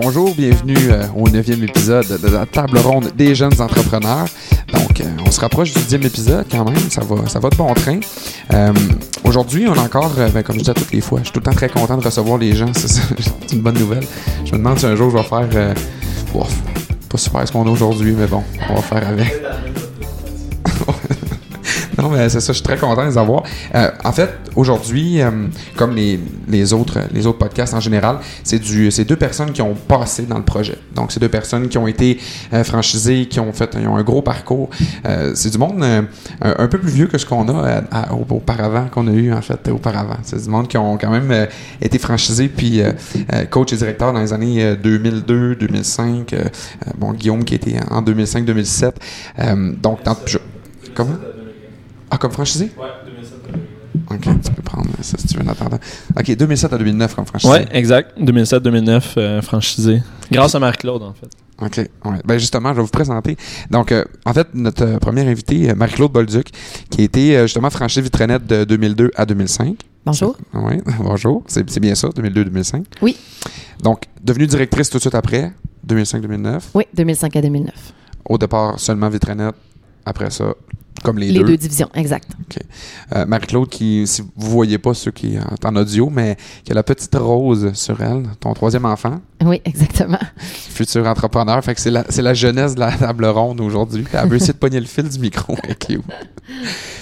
Bonjour, bienvenue euh, au neuvième épisode de la table ronde des jeunes entrepreneurs. Donc, euh, on se rapproche du dixième épisode quand même, ça va, ça va de bon train. Euh, Aujourd'hui, on a encore, ben, comme je dis à toutes les fois, je suis tout le temps très content de recevoir les gens, c'est une bonne nouvelle. Je me demande si un jour je vais faire, bof, pas super ce qu'on a aujourd'hui, mais bon, on va faire avec. Non, mais c'est ça, je suis très content de les avoir. Euh, en fait, aujourd'hui, euh, comme les, les, autres, les autres podcasts en général, c'est du c'est deux personnes qui ont passé dans le projet. Donc, c'est deux personnes qui ont été euh, franchisées, qui ont fait ils ont un gros parcours. Euh, c'est du monde euh, un, un peu plus vieux que ce qu'on a auparavant, qu'on a eu en fait auparavant. C'est du monde qui ont quand même été franchisés, puis coach et directeur dans les années euh, 2002, 2005. euh, euh, bon, Guillaume qui était en 2005-2007. Euh, donc, dans, je- comment? Ah, comme franchisé? Ouais, 2007 Ok, tu peux prendre ça si tu veux en attendant. Ok, 2007 à 2009 comme franchisé. Ouais, exact. 2007-2009, euh, franchisé. Grâce à Marie-Claude, en fait. Ok, ouais. Ben justement, je vais vous présenter. Donc, euh, en fait, notre euh, première invitée, euh, Marie-Claude Bolduc, qui a été euh, justement franchisée Vitrenette de 2002 à 2005. Bonjour. Oui, bonjour. C'est c'est bien ça, 2002-2005. Oui. Donc, devenue directrice tout de suite après, 2005-2009. Oui, 2005 à 2009. Au départ, seulement Vitrenette. Après ça, comme les, Les, deux. deux. divisions, exact. Euh, Marie-Claude, qui, si vous voyez pas ceux qui sont en audio, mais qui a la petite rose sur elle, ton troisième enfant, Oui, exactement. futur entrepreneur. Fait que c'est la, c'est la jeunesse de la table ronde aujourd'hui. Elle veut essayer de pogner le fil du micro. Est cute.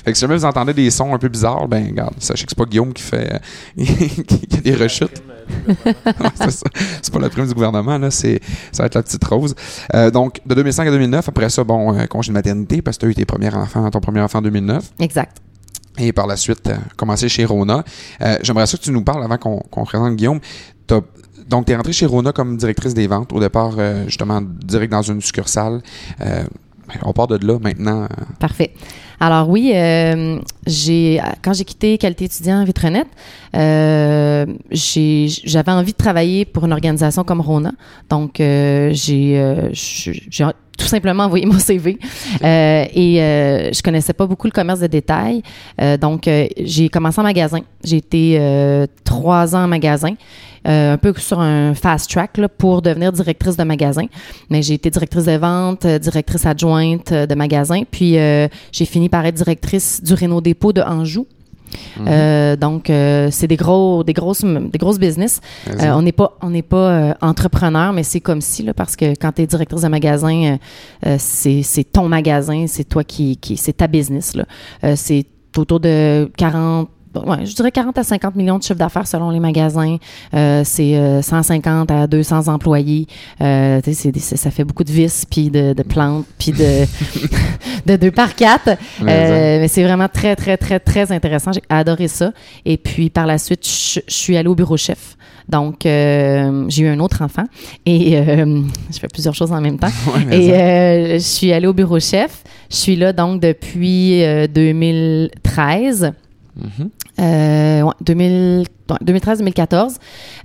Fait que si jamais vous entendez des sons un peu bizarres, ben, regarde, sachez que c'est pas Guillaume qui fait, euh, qui a des rechutes. Ouais, c'est pas la prime du gouvernement, là. C'est, ça va être la petite rose. Euh, donc, de 2005 à 2009, après ça, bon, euh, congé de maternité, parce que tu as eu tes premiers enfants, ton premier enfant en 2009. Exact. Et par la suite, euh, commencer chez Rona. Euh, J'aimerais ça que tu nous parles avant qu'on présente Guillaume. T'as- donc, tu es rentrée chez Rona comme directrice des ventes. Au départ, euh, justement, direct dans une succursale. Euh, on part de là maintenant. Parfait. Alors oui, euh, j'ai quand j'ai quitté Qualité étudiant Vitrenette, euh, j'avais envie de travailler pour une organisation comme Rona. Donc euh, j'ai euh, j'ai tout simplement envoyé mon CV et je connaissais pas beaucoup le commerce de détail. Donc j'ai commencé en magasin. J'ai été trois ans en magasin. Euh, un peu sur un fast track là, pour devenir directrice de magasin. Mais j'ai été directrice de vente, euh, directrice adjointe euh, de magasin, puis euh, j'ai fini par être directrice du Renault Dépôt de Anjou. Euh, donc euh, c'est des gros des grosses des grosses business. Euh, on n'est pas on n'est pas entrepreneur mais c'est comme si là parce que quand tu es directrice de magasin c'est c'est ton magasin, c'est toi qui qui c'est ta business là. C'est autour de 40 Ouais, je dirais 40 à 50 millions de chiffre d'affaires selon les magasins. Euh, c'est euh, 150 à 200 employés. Euh, c'est ça fait beaucoup de vis, puis de, de plantes, puis de, de deux par quatre. Mais, Euh, mais c'est vraiment très, très, très, très intéressant. J'ai adoré ça. Et puis, par la suite, je, suis allée au bureau chef. Donc, euh, j'ai eu un autre enfant et euh, je fais plusieurs choses en même temps. Ouais, Et euh, je suis allée au bureau chef. Je suis là donc depuis euh, 2013. Mhm. Euh, ouais, 2000 ouais, 2013-2014.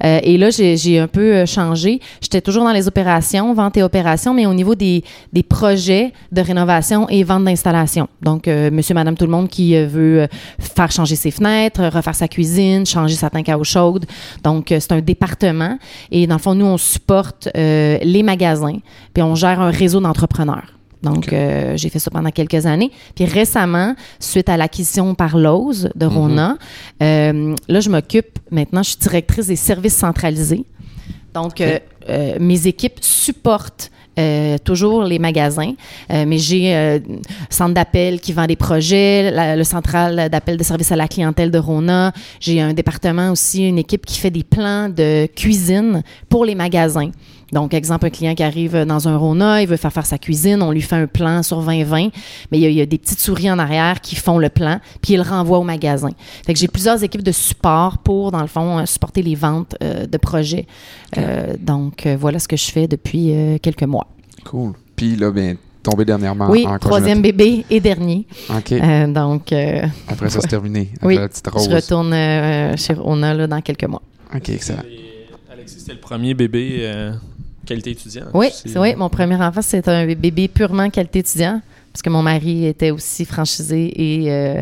Euh, et là, j'ai un peu euh, changé. J'étais toujours dans les opérations, vente et opérations, mais au niveau des, des projets de rénovation et vente d'installation. Donc, euh, monsieur, madame, tout le monde qui euh, veut euh, faire changer ses fenêtres, refaire sa cuisine, changer sa tank à eau chaude. Donc, c'est un département. Et dans le fond, nous, on supporte les magasins, puis on gère un réseau d'entrepreneurs. Donc, euh, j'ai fait ça pendant quelques années. Puis récemment, suite à l'acquisition par Lowe's de Rona, euh, là, je m'occupe maintenant, je suis directrice des services centralisés. Donc, euh, euh, mes équipes supportent euh, toujours les magasins, Euh, mais j'ai euh, centre d'appel qui vend des projets, la- le central d'appel de service à la clientèle de Rona. J'ai un département aussi, une équipe qui fait des plans de cuisine pour les magasins. Donc, exemple, un client qui arrive dans un Rona, il veut faire faire sa cuisine, on lui fait un plan sur 2020, mais il y, a, il y a des petites souris en arrière qui font le plan, puis il le renvoie au magasin. Fait que j'ai plusieurs équipes de support pour, dans le fond, euh, supporter les ventes euh, de projets. Euh, donc, euh, voilà ce que je fais depuis euh, quelques mois. Cool. Puis là, ben, tombé dernièrement oui, en troisième bébé et dernier. OK. Euh, donc, euh, Après ça, c'est terminé. Oui, la petite rose. je retourne euh, chez Rona là, dans quelques mois. OK, excellent. Et Alexis, c'était le premier bébé euh, qualité étudiant. Oui, oui, mon premier enfant, c'est un bébé purement qualité étudiant. parce que mon mari était aussi franchisé et, euh,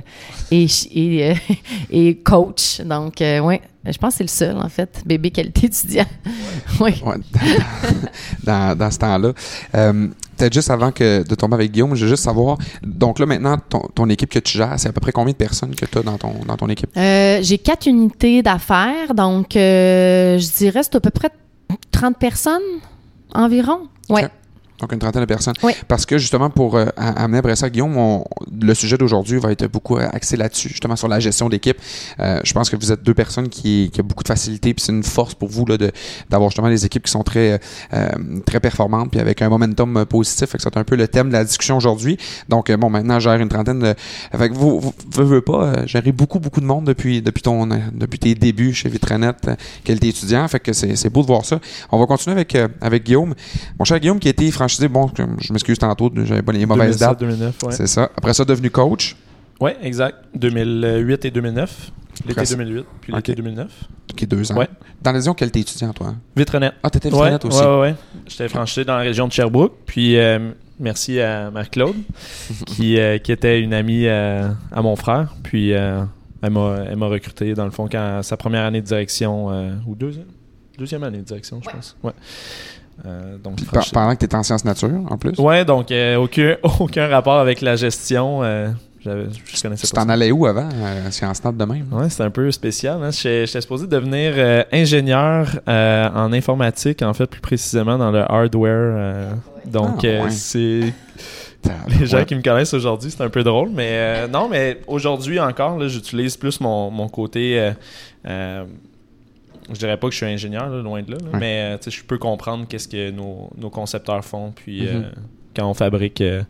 et, et, euh, et coach. Donc, euh, ouais, je pense que c'est le seul, en fait, bébé qualité étudiant. oui. Ouais, dans, dans ce temps-là. Euh, Peut-être juste avant que de tomber avec Guillaume, je veux juste savoir. Donc là, maintenant, ton, ton équipe que tu gères, c'est à peu près combien de personnes que tu as dans ton, dans ton équipe? Euh, J'ai quatre unités d'affaires, donc euh, je dirais c'est à peu près 30 personnes environ. Ouais. Donc une trentaine de personnes. Oui. Parce que justement, pour euh, amener après ça, Guillaume, on- le sujet d'aujourd'hui va être beaucoup euh, axé là-dessus, justement sur la gestion d'équipe. Euh, je pense que vous êtes deux personnes qui, qui ont beaucoup de facilité, puis c'est une force pour vous là, de, d'avoir justement des équipes qui sont très, euh, très performantes, puis avec un momentum euh, positif. Fait que c'est un peu le thème de la discussion aujourd'hui. Donc, euh, bon, maintenant, gère une trentaine de. Fait que vous, vous, vous veux pas, euh, gérer beaucoup, beaucoup de monde depuis, depuis, ton, euh, depuis tes débuts chez Vitranet, euh, quel t'es étudiant. Fait que c'est, c'est beau de voir ça. On va continuer avec, euh, avec Guillaume. Mon cher Guillaume, qui a été franchisé, bon, comme je m'excuse tantôt, j'avais pas les mauvaises 2007, dates. 2009, ouais. C'est ça. Après ça, devenu coach. Ouais, exact. 2008 et 2009. L'été Presque. 2008, puis Ok. l'été 2009. qui est deux ans. Ouais. Dans les quel t'es étudiant, toi? Vitrenet. Ah, t'étais Ouais, Vitranet aussi. ouais, ouais, ouais. J'étais franchisé dans la région de Sherbrooke. Puis euh, merci à Marc-Claude, qui, euh, qui était une amie euh, à mon frère. Puis euh, elle m'a elle m'a recruté, dans le fond, quand sa première année de direction, euh, ou deuxième, deuxième année de direction, je pense. Ouais. Euh, donc, Puis franchi- pendant que t'étais en sciences nature, en plus? Ouais, donc euh, aucun, aucun rapport avec la gestion. euh, je connaissais Tu pas t'en allais où avant, euh, sciences nat de même? Ouais, c'était un peu spécial. Hein? J'étais supposé devenir ingénieur en informatique, en fait, plus précisément dans le hardware. donc, Ah, ouais. c'est les gens Ouais. qui me connaissent aujourd'hui, c'est un peu drôle. Mais non, mais aujourd'hui encore, j'utilise plus mon, mon côté. Je dirais pas que je suis ingénieur, là, loin de là, là, Ouais. mais euh, je peux comprendre qu'est-ce que nos, nos concepteurs font, puis Mhm. euh, quand on fabrique euh,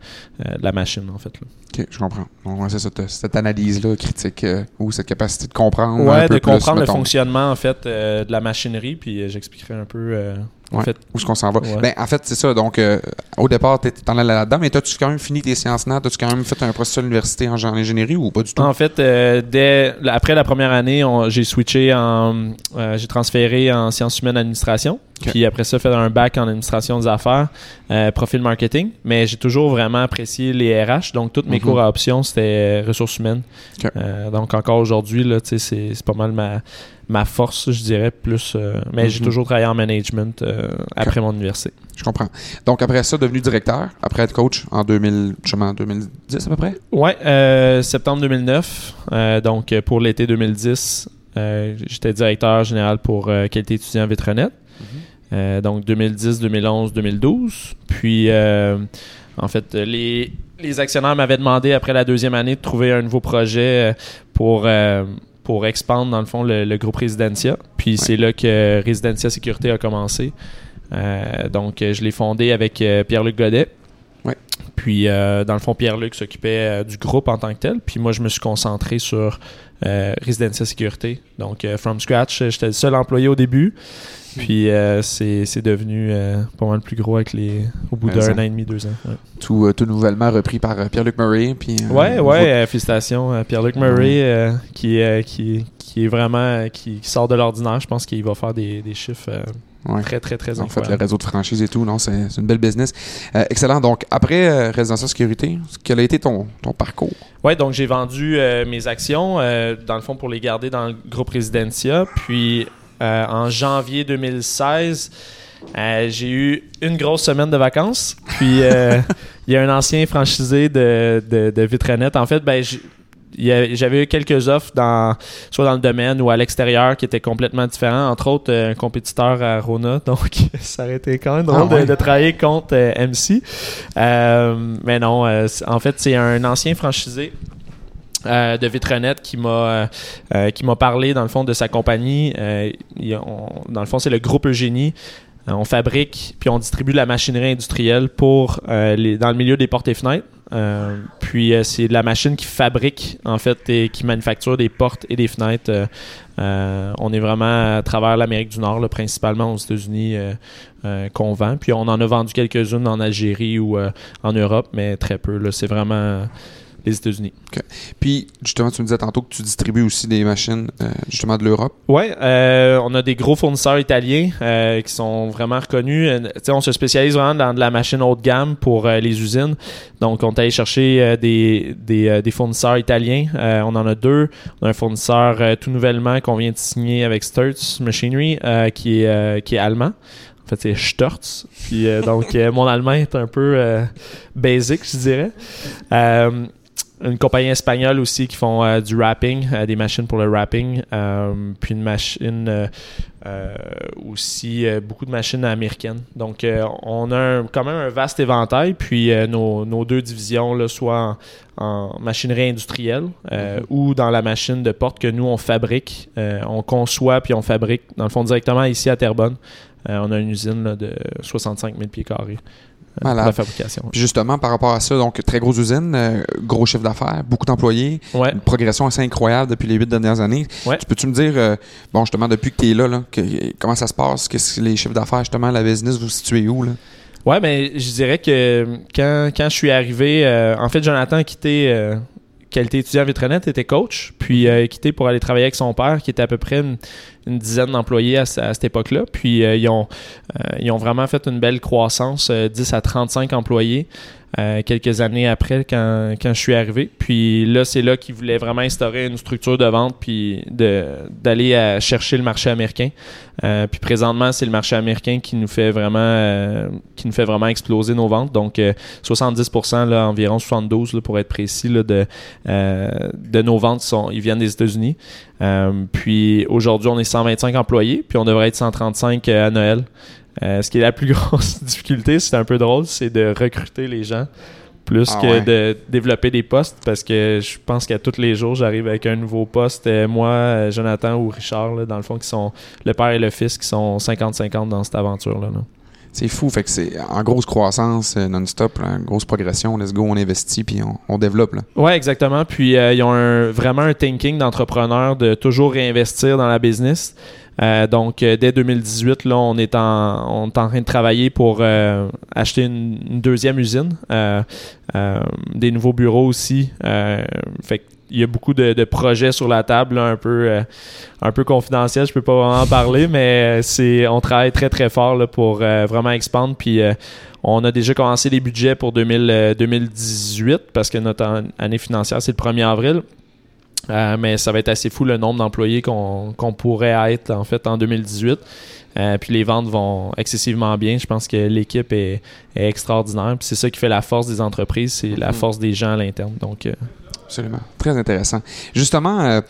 euh, la machine, en fait. Là. Ok, je comprends. Donc, c'est ça, t'as cette analyse-là critique ou cette capacité de comprendre. Ouais, un peu de plus, comprendre le mettons, fonctionnement en fait de la machinerie, puis j'expliquerai un peu en Ouais. fait. Où est-ce qu'on s'en va? Ouais. Ben, en fait, c'est ça. Donc, euh, au départ, t'es- t'en allais là-dedans, mais t'as-tu quand même fini tes sciences nat? T'as-tu quand même fait un processus à l'université en, en ingénierie ou pas du tout? En fait, euh, dès après la première année, j'ai switché en, euh, j'ai transféré en sciences humaines administration, Ok. puis après ça, fait un bac en administration des affaires, euh, profil marketing. Mais j'ai toujours vraiment apprécié les RH, donc toutes mes Mhm. cours à option c'était euh, ressources humaines. Euh, donc encore aujourd'hui c'est c'est pas mal ma ma force, je dirais plus. euh, mais j'ai Mhm. toujours travaillé en management après mon université. Je comprends. Donc, après ça, devenu directeur, après être coach en 2000, justement, 2010 à peu près? Euh, septembre 2009. euh, donc, pour l'été 2010, euh, j'étais directeur général pour qualité étudiant Vitronet. Euh, donc, 2010, 2011, 2012. Puis, euh, en fait, les, les actionnaires m'avaient demandé, après la deuxième année, de trouver un nouveau projet euh, pour, euh, pour expandre, dans le fond, le, le groupe Residencia. Puis, c'est là que Residencia Sécurité a commencé. Donc, je l'ai fondé avec Pierre-Luc Godet. Ouais. Puis, euh, dans le fond, Pierre-Luc s'occupait euh, du groupe en tant que tel. Puis, moi, je me suis concentré sur euh, Residencia Sécurité. Donc, from scratch, j'étais le seul employé au début. Puis, euh, c'est devenu euh, pas mal plus gros avec les, au bout d'un an et demi, deux ans. Ouais, Tout, euh, tout nouvellement repris par euh, Pierre-Luc Murray. Puis, ouais, ouais, félicitations à Pierre-Luc Murray qui, qui, qui est vraiment, qui, qui sort de l'ordinaire. Je pense qu'il va faire des, des chiffres Ouais. très, très, très En fait, le réseau de franchise et tout, non, c'est une belle business. Euh, excellent. Donc, après euh, Résidentiel Sécurité, quel a été ton, ton parcours? Ouais, donc j'ai vendu euh, mes actions, dans le fond, pour les garder dans le groupe Residencia. Puis euh, en janvier 2016, euh, j'ai eu une grosse semaine de vacances. Puis euh, il y a un ancien franchisé de, de. En fait, ben, j'avais eu quelques offres dans soit dans le domaine ou à l'extérieur qui étaient complètement différents. Entre autres, un compétiteur à Rona. Donc, ça aurait été quand même drôle Ah ouais. de, de travailler contre MC. Mais non, en fait, c'est un ancien franchisé euh, de Vitronet qui m'a euh, euh, qui m'a parlé dans le fond de sa compagnie. Dans le fond, c'est le groupe Eugénie. On fabrique puis on distribue la machinerie industrielle pour dans le milieu des portes et fenêtres. Puis c'est la machine qui fabrique en fait et qui manufacture des portes et des fenêtres. On est vraiment à travers l'Amérique du Nord, principalement aux États-Unis qu'on vend. Puis on en a vendu quelques-unes en Algérie ou en Europe, mais très peu. C'est vraiment les États-Unis. Puis, justement, tu me disais tantôt que tu distribues aussi des machines, euh, justement, de l'Europe. Oui, euh, on a des gros fournisseurs italiens euh, qui sont vraiment reconnus. on se spécialise vraiment dans de la machine haut de gamme pour les usines. Donc, on est allé chercher des, des, des, fournisseurs italiens. on en a deux. On a un fournisseur tout nouvellement qu'on vient de signer avec Sturz Machinery qui, est, qui est allemand. En fait, c'est Sturz. Puis, donc, mon allemand est un peu basic, je dirais une compagnie espagnole aussi qui font euh, du wrapping, euh, des machines pour le wrapping, euh, puis une machine aussi beaucoup de machines américaines. Donc on a quand même un vaste éventail, puis nos, deux divisions là, soit en, machinerie industrielle mm-hmm. ou dans la machine de porte que nous on fabrique, on conçoit puis on fabrique dans le fond directement ici à Terrebonne. on a une usine de 65 000 pieds carrés. Euh, la fabrication. justement, par rapport à ça, donc très grosse usine, euh, gros chiffre d'affaires, beaucoup d'employés, une progression assez incroyable depuis les huit dernières années. Tu peux-tu me dire, euh, bon, justement, depuis que tu es là, comment ça se passe? Qu'est-ce que les chiffres d'affaires, justement, la business, vous situez où? Là? Ouais, mais ben, je dirais que quand, quand je suis arrivé, en fait, Jonathan a quitté qualité étudiant à Vitrenet, était coach, puis a quitté pour aller travailler avec son père, qui était à peu près une, dizaine d'employés à, cette époque-là. Puis euh, ils, ont, euh, ils ont vraiment fait une belle croissance, 10 euh, à 35 employés. Quelques années après quand, quand, je suis arrivé. Puis là, c'est là qu'ils voulaient vraiment instaurer une structure de vente puis d'aller chercher le marché américain. puis présentement, c'est le marché américain qui nous fait vraiment qui nous fait vraiment exploser nos ventes. Donc 70%, là, environ 72 pour être précis, là, de, de nos ventes ils viennent des États-Unis. Euh, puis aujourd'hui, on est 125 employés, puis on devrait être 135 euh, à Noël. Euh, ce qui est la plus grosse difficulté, c'est un peu drôle, c'est de recruter les gens plus ah que de développer des postes parce que je pense qu'à tous les jours, j'arrive avec un nouveau poste. moi, Jonathan ou Richard, dans le fond, qui sont le père et le fils qui sont 50-50 dans cette aventure-là. là c'est fou. Fait que c'est en grosse croissance euh, non-stop, en grosse progression. Let's go, on investit puis on, développe. Là. Ouais, exactement. Puis euh, ils ont vraiment un thinking d'entrepreneur de toujours réinvestir dans la business. Euh, donc, dès 2018, là, on est en, train de travailler pour acheter une, deuxième usine, des nouveaux bureaux aussi. il y a beaucoup de, projets sur la table, un peu euh, un peu confidentiel, je peux pas vraiment en parler, mais euh, on travaille très très fort pour euh, vraiment expandre. Puis on a déjà commencé les budgets pour 2018 parce que notre année financière c'est le 1er avril. Mais ça va être assez fou le nombre d'employés qu'on pourrait être en fait en 2018. puis les ventes vont excessivement bien. Je pense que l'équipe est, extraordinaire. Puis c'est ça qui fait la force des entreprises, c'est la mm-hmm. force des gens à l'interne. Donc Absolument. Très intéressant. Justement, euh,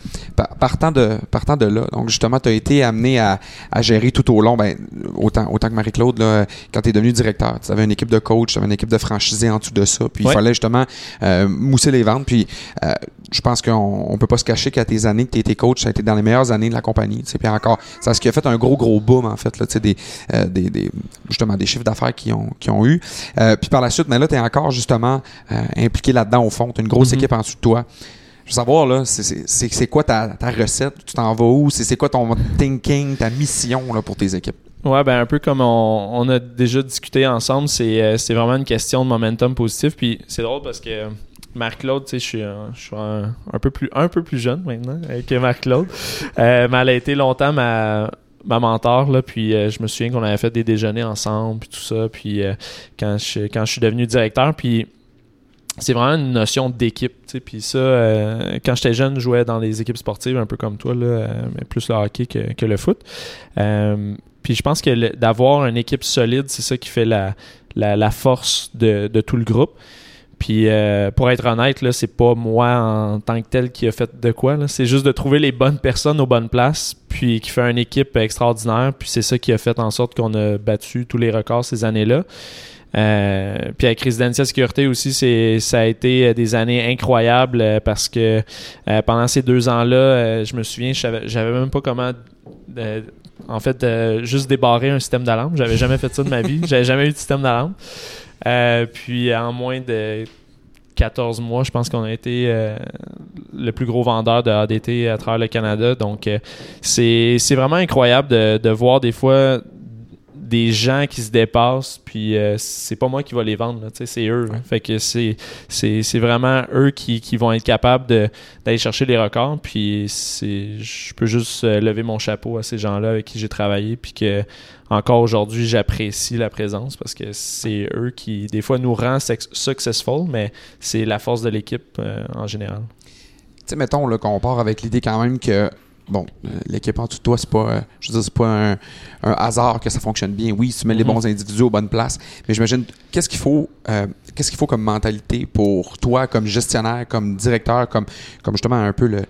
partant, de, partant de là, donc justement, tu as été amené à, gérer tout au long, ben, autant, autant que Marie-Claude, quand tu es devenu directeur. Tu avais une équipe de coach, tu avais une équipe de franchisés en dessous de ça. Puis il fallait justement euh, mousser les ventes. Puis euh, je pense qu'on ne peut pas se cacher qu'à tes années que tu étais coach, ça a été dans les meilleures années de la compagnie. Puis encore, c'est ce qui a fait un gros, gros boom, en fait, là, des, des, des, justement, des chiffres d'affaires qui ont, qui ont eu. puis par la suite, mais là, tu es encore justement impliqué là-dedans au fond. Tu as une grosse mm-hmm. équipe en dessous de toi je veux savoir, là, c'est quoi ta, recette? Tu t'en vas où? C'est quoi ton thinking, ta mission là, pour tes équipes? Ouais, ben un peu comme on, a déjà discuté ensemble, euh, c'est vraiment une question de momentum positif. Puis c'est drôle parce que Marc-Claude, tu sais, je suis, un, peu plus, un peu plus jeune maintenant que Marc-Claude. Euh, mais elle a été longtemps ma, ma mentor, là, puis euh, je me souviens qu'on avait fait des déjeuners ensemble, puis tout ça. Puis quand, je, quand je suis devenu directeur, puis c'est vraiment une notion d'équipe. Puis ça, euh, quand j'étais jeune, je jouais dans les équipes sportives, un peu comme toi, là, euh, mais plus le hockey que, le foot. Euh, puis je pense que d'avoir une équipe solide, c'est ça qui fait la, la, force de, tout le groupe. Puis pour être honnête, là, c'est pas moi en tant que tel qui a fait de quoi. C'est juste de trouver les bonnes personnes aux bonnes places, puis qui fait une équipe extraordinaire. Puis c'est ça qui a fait en sorte qu'on a battu tous les records ces années-là. Euh, puis avec Residential Sécurité aussi, c'est ça a été euh, des années incroyables euh, parce que pendant ces deux ans-là, je me souviens, j'avais même pas comment en fait juste débarrer un système d'alarme. J'avais jamais fait ça de ma vie. J'avais jamais eu de système d'alarme. puis en moins de 14 mois, je pense qu'on a été le plus gros vendeur de ADT à travers le Canada. Donc, c'est vraiment incroyable de, de, voir des fois des gens qui se dépassent, puis euh, c'est pas moi qui va les vendre, c'est eux. Fait que c'est, c'est, vraiment eux qui, qui, vont être capables d'aller chercher les records, puis c'est, je peux juste euh, lever mon chapeau à ces gens-là avec qui j'ai travaillé, puis que encore aujourd'hui, j'apprécie la présence parce que c'est eux qui, des fois, nous rend successful, mais c'est la force de l'équipe euh, en général. Tu sais, mettons qu'on part avec l'idée quand même que bon, euh, l'équipe en tout de toi, c'est pas, euh, je veux dire, c'est pas un, hasard que ça fonctionne bien. Oui, tu mets les mhm. bons individus aux bonnes places, mais j'imagine, qu'est-ce qu'il faut, euh, qu'est-ce qu'il faut comme mentalité pour toi, comme gestionnaire, comme directeur, comme, comme justement un peu le,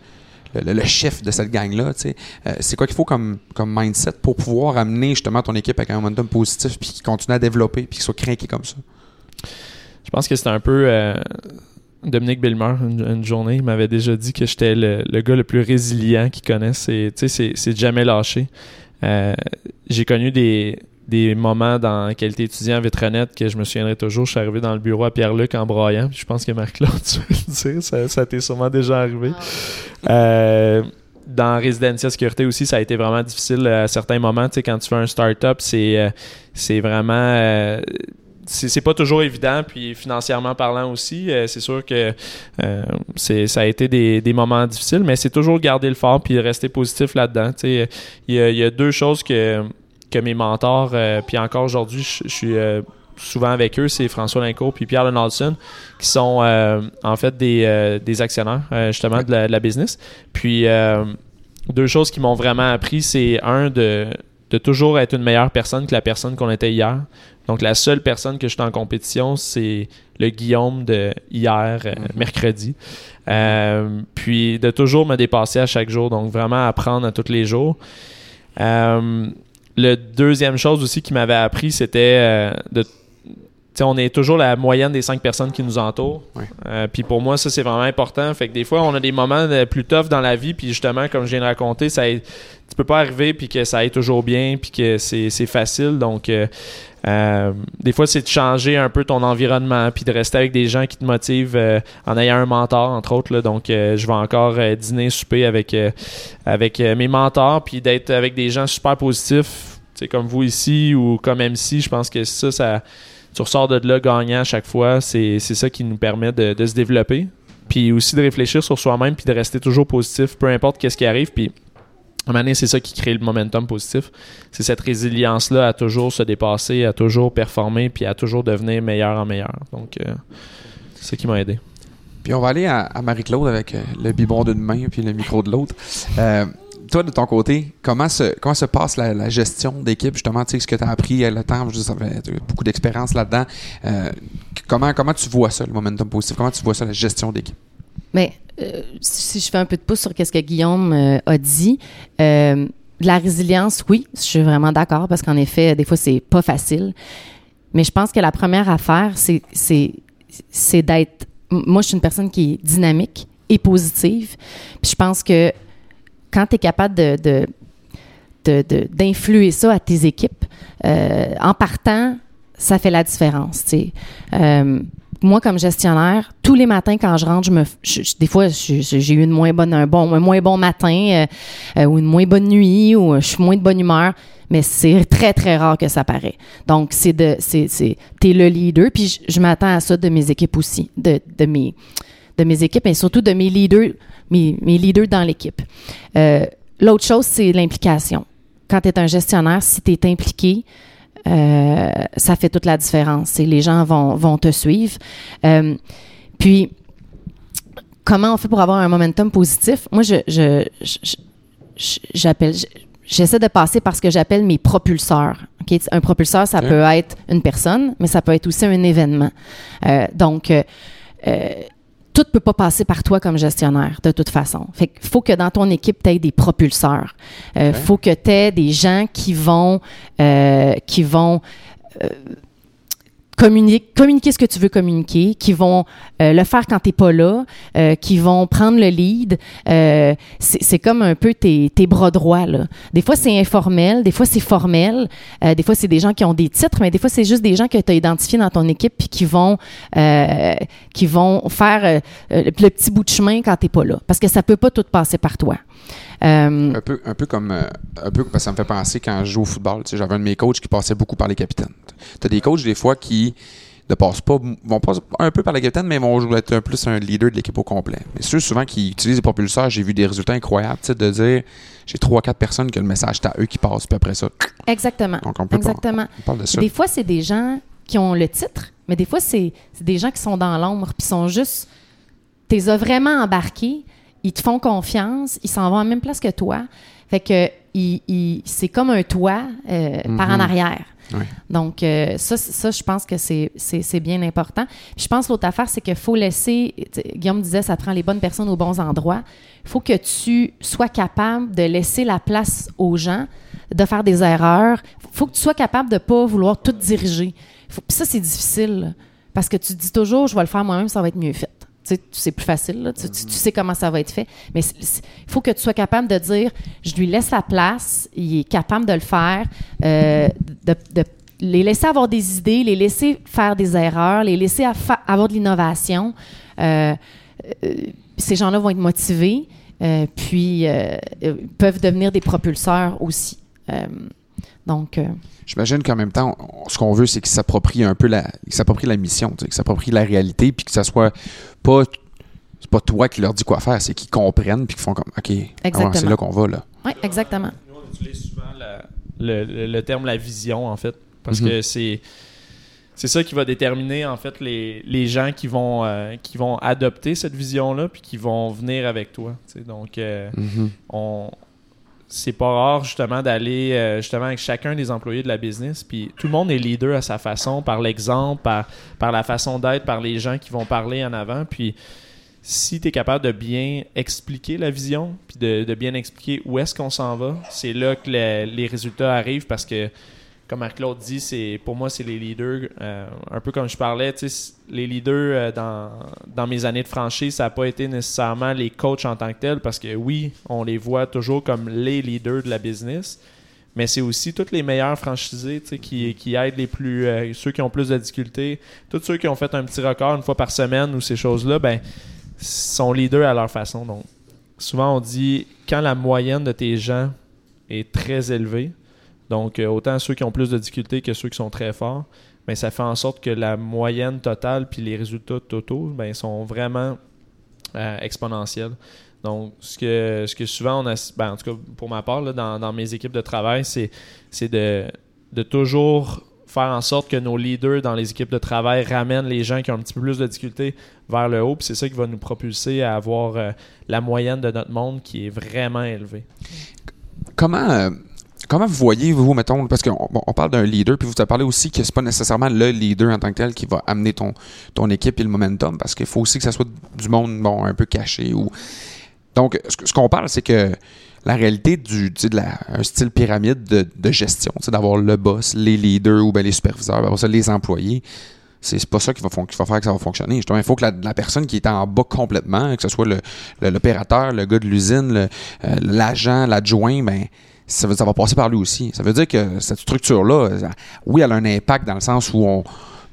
le, chef de cette gang-là, tu sais, c'est quoi qu'il faut comme, comme mindset pour pouvoir amener justement ton équipe avec un momentum positif puis qu'il continue à développer puis qu'il soit craqué comme ça? Je pense que c'est un peu Dominique Belmer, une, journée, il m'avait déjà dit que j'étais le, gars le plus résilient qu'il connaisse. C'est, jamais lâcher. Euh, j'ai connu des, des moments dans qualité étudiant à Vitronette que je me souviendrai toujours. Je suis arrivé dans le bureau à Pierre-Luc en broyant. je pense que Marc-Claude, tu veux le dire, ça, ça t'est sûrement déjà arrivé. Ah euh, dans Residencia Sécurité aussi, ça a été vraiment difficile à certains moments. Tu sais, quand tu fais un start-up, c'est, euh, c'est vraiment c'est pas toujours évident, puis financièrement parlant aussi, euh, c'est sûr que euh, ça a été des, moments difficiles, mais c'est toujours garder le fort puis rester positif là-dedans. Il y, a deux choses que, que mes mentors, euh, puis encore aujourd'hui, je suis souvent avec eux, c'est François Lincourt puis Pierre Donaldson, qui sont en fait des, actionnaires justement de la, business. Puis deux choses qui m'ont vraiment appris, c'est un de de toujours être une meilleure personne que la personne qu'on était hier. Donc, la seule personne que je suis en compétition, c'est le Guillaume de hier, euh, mhm. mercredi. Euh, puis, de toujours me dépasser à chaque jour. Donc, vraiment apprendre à tous les jours. Euh, le deuxième chose aussi qui m'avait appris, c'était de on est toujours la moyenne des cinq personnes qui nous entourent. puis pour moi, ça, c'est vraiment important. Fait que des fois, on a des moments plus tough dans la vie. Puis justement, comme je viens de raconter, ça, tu peux pas arriver puis que ça aille toujours bien puis que c'est facile. Donc, euh, des fois, c'est de changer un peu ton environnement, puis de rester avec des gens qui te motivent euh, en ayant un mentor, entre autres. Là. Donc, euh, je vais encore dîner, souper avec, avec mes mentors, puis d'être avec des gens super positifs, comme vous ici ou comme MC. Je pense que ça, ça tu ressors de là gagnant à chaque fois. C'est ça qui nous permet de, de se développer. Puis aussi de réfléchir sur soi-même, puis de rester toujours positif, peu importe qu'est-ce qui arrive. Puis un c'est ça qui crée le momentum positif. C'est cette résilience-là à toujours se dépasser, à toujours performer, puis à toujours devenir meilleur en meilleur. Donc, euh, c'est ça qui m'a aidé. Puis on va aller à, Marie-Claude avec euh, le biberon d'une main puis le micro de l'autre. Euh, toi, de ton côté, comment se, comment se passe la, gestion d'équipe, justement, tu sais, ce que tu as appris le temps, je ça fait beaucoup d'expérience là-dedans. comment, comment tu vois ça, le momentum positif? Comment tu vois ça, la gestion d'équipe? Mais euh, si je fais un peu de pouce sur ce que Guillaume euh, a dit, euh, la résilience, oui, je suis vraiment d'accord parce qu'en effet, des fois, c'est pas facile. Mais je pense que la première affaire, c'est, d'être. Moi, je suis une personne qui est dynamique et positive. Puis je pense que quand tu es capable de, d'influer ça à tes équipes, en partant, ça fait la différence. Euh, moi, comme gestionnaire, tous les matins quand je rentre, je me, des fois, j'ai eu une moins bonne, un bon, un moins bon matin euh, euh, ou une moins bonne nuit ou je suis moins de bonne humeur, mais c'est très très rare que ça paraît. Donc c'est de, c'est, t'es le leader, puis je, m'attends à ça de mes équipes aussi, de, mes, de équipes et surtout de mes leaders, mes, leaders dans l'équipe. Euh, l'autre chose, c'est l'implication. Quand tu es un gestionnaire, si tu es impliqué, euh, ça fait toute la différence. Et les gens vont, vont te suivre. Euh, puis, comment on fait pour avoir un momentum positif? Moi, je, j'appelle, j'essaie de passer par ce que j'appelle mes propulseurs. Un propulseur, ça peut être une personne, mais ça peut être aussi un événement. Euh, donc, tout ne peut pas passer par toi comme gestionnaire, de toute façon. Fait faut que dans ton équipe, tu aies des propulseurs. Euh, faut que tu aies des gens qui vont, euh, qui vont euh, communiquer, ce que tu veux communiquer, qui vont euh, le faire quand tu n'es pas là, euh, qui vont prendre le lead. Euh, c'est comme un peu tes, tes bras droits. Là. Des fois, c'est informel, des fois, c'est formel, des fois, c'est des gens qui ont des titres, mais des fois, c'est juste des gens que tu as identifiés dans ton équipe puis qui vont, qui vont faire le petit bout de chemin quand tu n'es pas là. Parce que ça peut pas tout passer par toi. Euh, Un peu, un peu comme. euh, un peu, parce que ça me fait penser quand je joue au football. Tu sais, J'avais un de mes coachs qui passait beaucoup par les capitaines. Tu as des coachs, des fois, qui ne passent pas. vont passer un peu par les capitaines, mais vont être un plus un leader de l'équipe au complet. Mais ceux, souvent, qui utilisent les propulseurs, j'ai vu des résultats incroyables. tu sais, De dire, j'ai trois, quatre personnes que le message, c'est à eux qui passent, puis après ça. exactement. Donc, on peut Exactement. On parle de ça. Des fois, c'est des gens qui ont le titre, mais des fois, c'est c'est des gens qui sont dans l'ombre, puis sont juste. Tu les as vraiment embarqués, ils te font confiance, ils s'en vont à la même place que toi. Fait que c'est comme un toit euh, par en arrière. Ouais. Donc, euh, ça, je pense que c'est bien important. Puis je pense que l'autre affaire, c'est qu'il faut laisser. Guillaume disait, ça prend les bonnes personnes aux bons endroits. Il faut que tu sois capable de laisser la place aux gens, de faire des erreurs. Il faut que tu sois capable de ne pas vouloir tout diriger. Faut- Puis ça, c'est difficile. là, Parce que tu te dis toujours, je vais le faire moi-même, ça va être mieux fait. Tu sais, c'est plus facile, là. Tu, tu- tu sais comment ça va être fait. Mais il faut que tu sois capable de dire, je lui laisse la place, il est capable de le faire, euh, de, de les laisser avoir des idées, les laisser faire des erreurs, les laisser avoir de l'innovation. Euh, euh, ces gens-là vont être motivés, puis peuvent devenir des propulseurs aussi. Donc, euh, J'imagine qu'en même temps, on- ce qu'on veut, c'est qu'ils s'approprient un peu la, s'approprient la mission, qu'ils s'approprient la réalité, puis que ça soit pas, c'est pas toi qui leur dis quoi faire, c'est qu'ils comprennent, puis qu'ils font comme, ok, ah c'est là qu'on va là. oui, exactement. Nous, on utilise souvent la- le, le- le terme la vision, en fait, parce Mhm. que c'est c'est ça qui va déterminer, en fait, les, les gens qui vont, euh, qui vont adopter cette vision-là, puis qui vont venir avec toi. Donc, euh, Mhm. on c'est pas rare justement d'aller euh, justement avec chacun des employés de la business puis tout le monde est leader à sa façon par l'exemple par, la façon d'être par les gens qui vont parler en avant puis si tu es capable de bien expliquer la vision puis de, bien expliquer où est-ce qu'on s'en va c'est là que le- les résultats arrivent parce que comme Marc-Claude dit, c'est pour moi, c'est les leaders. euh, un peu comme je parlais, les leaders euh, dans, mes années de franchise, ça n'a pas été nécessairement les coachs en tant que tels, parce que oui, on les voit toujours comme les leaders de la business, mais c'est aussi tous les meilleurs franchisés qui, qui aident les plus euh, ceux qui ont plus de difficultés, tous ceux qui ont fait un petit record une fois par semaine ou ces choses-là, ben sont leaders à leur façon. Donc, souvent on dit quand la moyenne de tes gens est très élevée, donc euh, autant ceux qui ont plus de difficultés que ceux qui sont très forts, ben, ça fait en sorte que la moyenne totale puis les résultats totaux ben, sont vraiment euh, exponentiels. Donc, ce que, ce que souvent on a, ben, en tout cas pour ma part, là, dans, dans mes équipes de travail, c'est, de, de toujours faire en sorte que nos leaders dans les équipes de travail ramènent les gens qui ont un petit peu plus de difficultés vers le haut. Puis c'est ça qui va nous propulser à avoir euh, la moyenne de notre monde qui est vraiment élevée. Comment, comment vous voyez, vous, mettons, parce qu'on parle d'un leader, puis vous avez parlé aussi que c'est pas nécessairement le leader en tant que tel qui va amener ton, ton équipe et le momentum, parce qu'il faut aussi que ça soit du monde bon, un peu caché. ou Donc, ce, qu'on parle, c'est que la réalité du de la, style pyramide de, de gestion, d'avoir le boss, les leaders ou ben, les superviseurs, après ça, les employés, c'est pas ça qui va, qui va faire que ça va fonctionner. Justement, il faut que la, personne qui est en bas complètement, que ce soit le- le- l'opérateur, le, gars de l'usine, euh, l'agent, l'adjoint, ben, ça, veut- ça va passer par lui aussi. Ça veut dire que cette structure-là, euh, oui, elle a un impact dans le sens où on.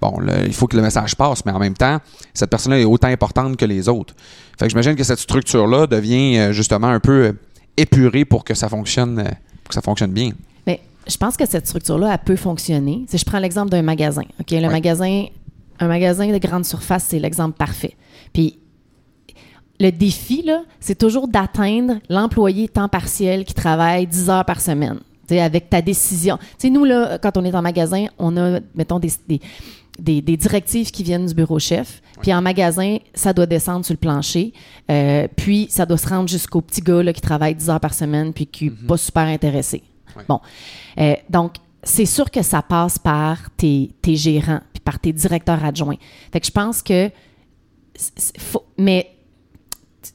Bon, le- il faut que le message passe, mais en même temps, cette personne-là est autant importante que les autres. Fait que j'imagine que cette structure-là devient euh, justement un peu euh, épurée pour que ça fonctionne, euh, pour que ça fonctionne bien. Mais je pense que cette structure-là, elle peut fonctionner. Si je prends l'exemple d'un magasin, OK? Le Ouais. magasin, un magasin de grande surface, c'est l'exemple parfait. Puis le défi, là, c'est toujours d'atteindre l'employé temps partiel qui travaille 10 heures par semaine. Avec ta décision. Tu sais, nous, là, quand on est en magasin, on a, mettons, des, des, des- des directives qui viennent du bureau chef. Puis en magasin, ça doit descendre sur le plancher. Euh, puis ça doit se rendre jusqu'au petit gars là, qui travaille 10 heures par semaine puis qui n'est pas super intéressé. Ouais. Bon. Euh, donc, c'est sûr que ça passe par tes, tes gérants puis par tes directeurs adjoints. Fait que je pense que. faut- mais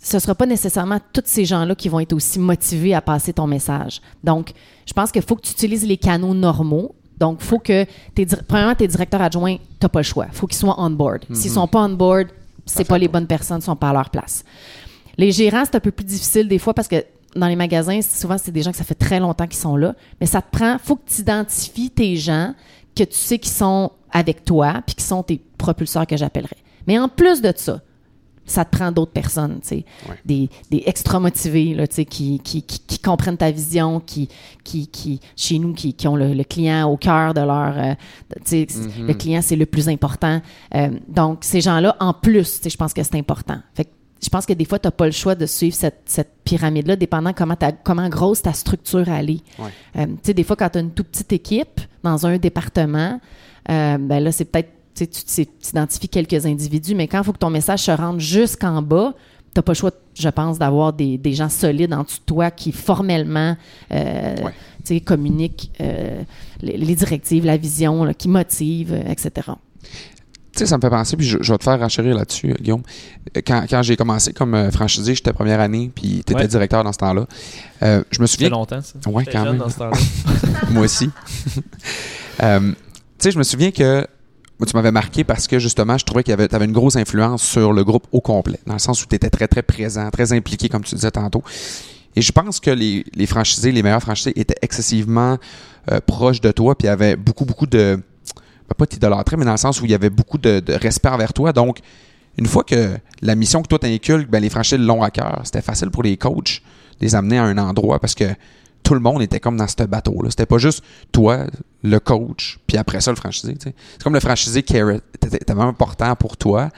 ce ne sera pas nécessairement tous ces gens-là qui vont être aussi motivés à passer ton message. Donc, je pense qu'il faut que tu utilises les canaux normaux. Donc, il faut que, tes, premièrement, tes directeurs adjoints, tu n'as pas le choix. Il faut qu'ils soient on board. S'ils ne sont pas on board, c'est pas les bonnes personnes, ils sont pas à leur place. Les gérants, c'est un peu plus difficile des fois parce que dans les magasins, souvent, c'est des gens que ça fait très longtemps qu'ils sont là. Mais ça te prend, faut que tu identifies tes gens que tu sais qui sont avec toi puis qui sont tes propulseurs que j'appellerais. Mais en plus de ça, ça te prend d'autres personnes, tu sais, Ouais. des, des extra motivés, là, tu sais, qui, qui, qui, qui comprennent ta vision, qui, qui, qui chez nous, qui, qui ont le, le client au cœur de leur, euh, tu sais, Mhm. le client c'est le plus important. Euh, donc ces gens-là, en plus, tu sais, je pense que c'est important. Fait que je pense que des fois, tu n'as pas le choix de suivre cette, cette pyramide-là, dépendant comment, ta- comment grosse ta structure elle est. Ouais. Euh, tu sais, des fois, quand tu as une toute petite équipe dans un département, ben là, c'est peut-être, tu sais, tu t'sais, t'identifies quelques individus, mais quand il faut que ton message se rende jusqu'en bas, tu n'as pas le choix, je pense, d'avoir des, des gens solides en dessous de toi qui formellement euh, Ouais. tu sais, communiquent euh, les, les directives, la vision, là, qui motivent, euh, etc. Tu sais, ça me fait penser, puis je, je vais te faire renchérir là-dessus, euh, Guillaume. Quand, quand j'ai commencé comme euh, franchisé, j'étais première année, puis tu étais Ouais. directeur dans ce temps-là. Euh, je me Ça fait souviens. longtemps, ça. Ouais, J'étais quand jeune même. dans ce temps-là. Moi aussi. Euh, tu sais, je me souviens que moi, tu m'avais marqué parce que justement, je trouvais y avait, avais une grosse influence sur le groupe au complet, dans le sens où tu étais très, très présent, très impliqué, comme tu disais tantôt. Et je pense que les, franchisés, les meilleurs franchisés, étaient excessivement euh, proches de toi, puis avaient beaucoup, beaucoup de. ben, Pas t'idolâtrer, mais dans le sens où il y avait beaucoup de, de respect envers toi. Donc, une fois que la mission que toi t'inculques, ben, les franchisés l'ont à cœur, c'était facile pour les coachs de les amener à un endroit parce que tout le monde était comme dans ce bateau-là. C'était pas juste toi, le coach, puis après ça, le franchisé. C'est comme le franchisé qui était était tellement important pour toi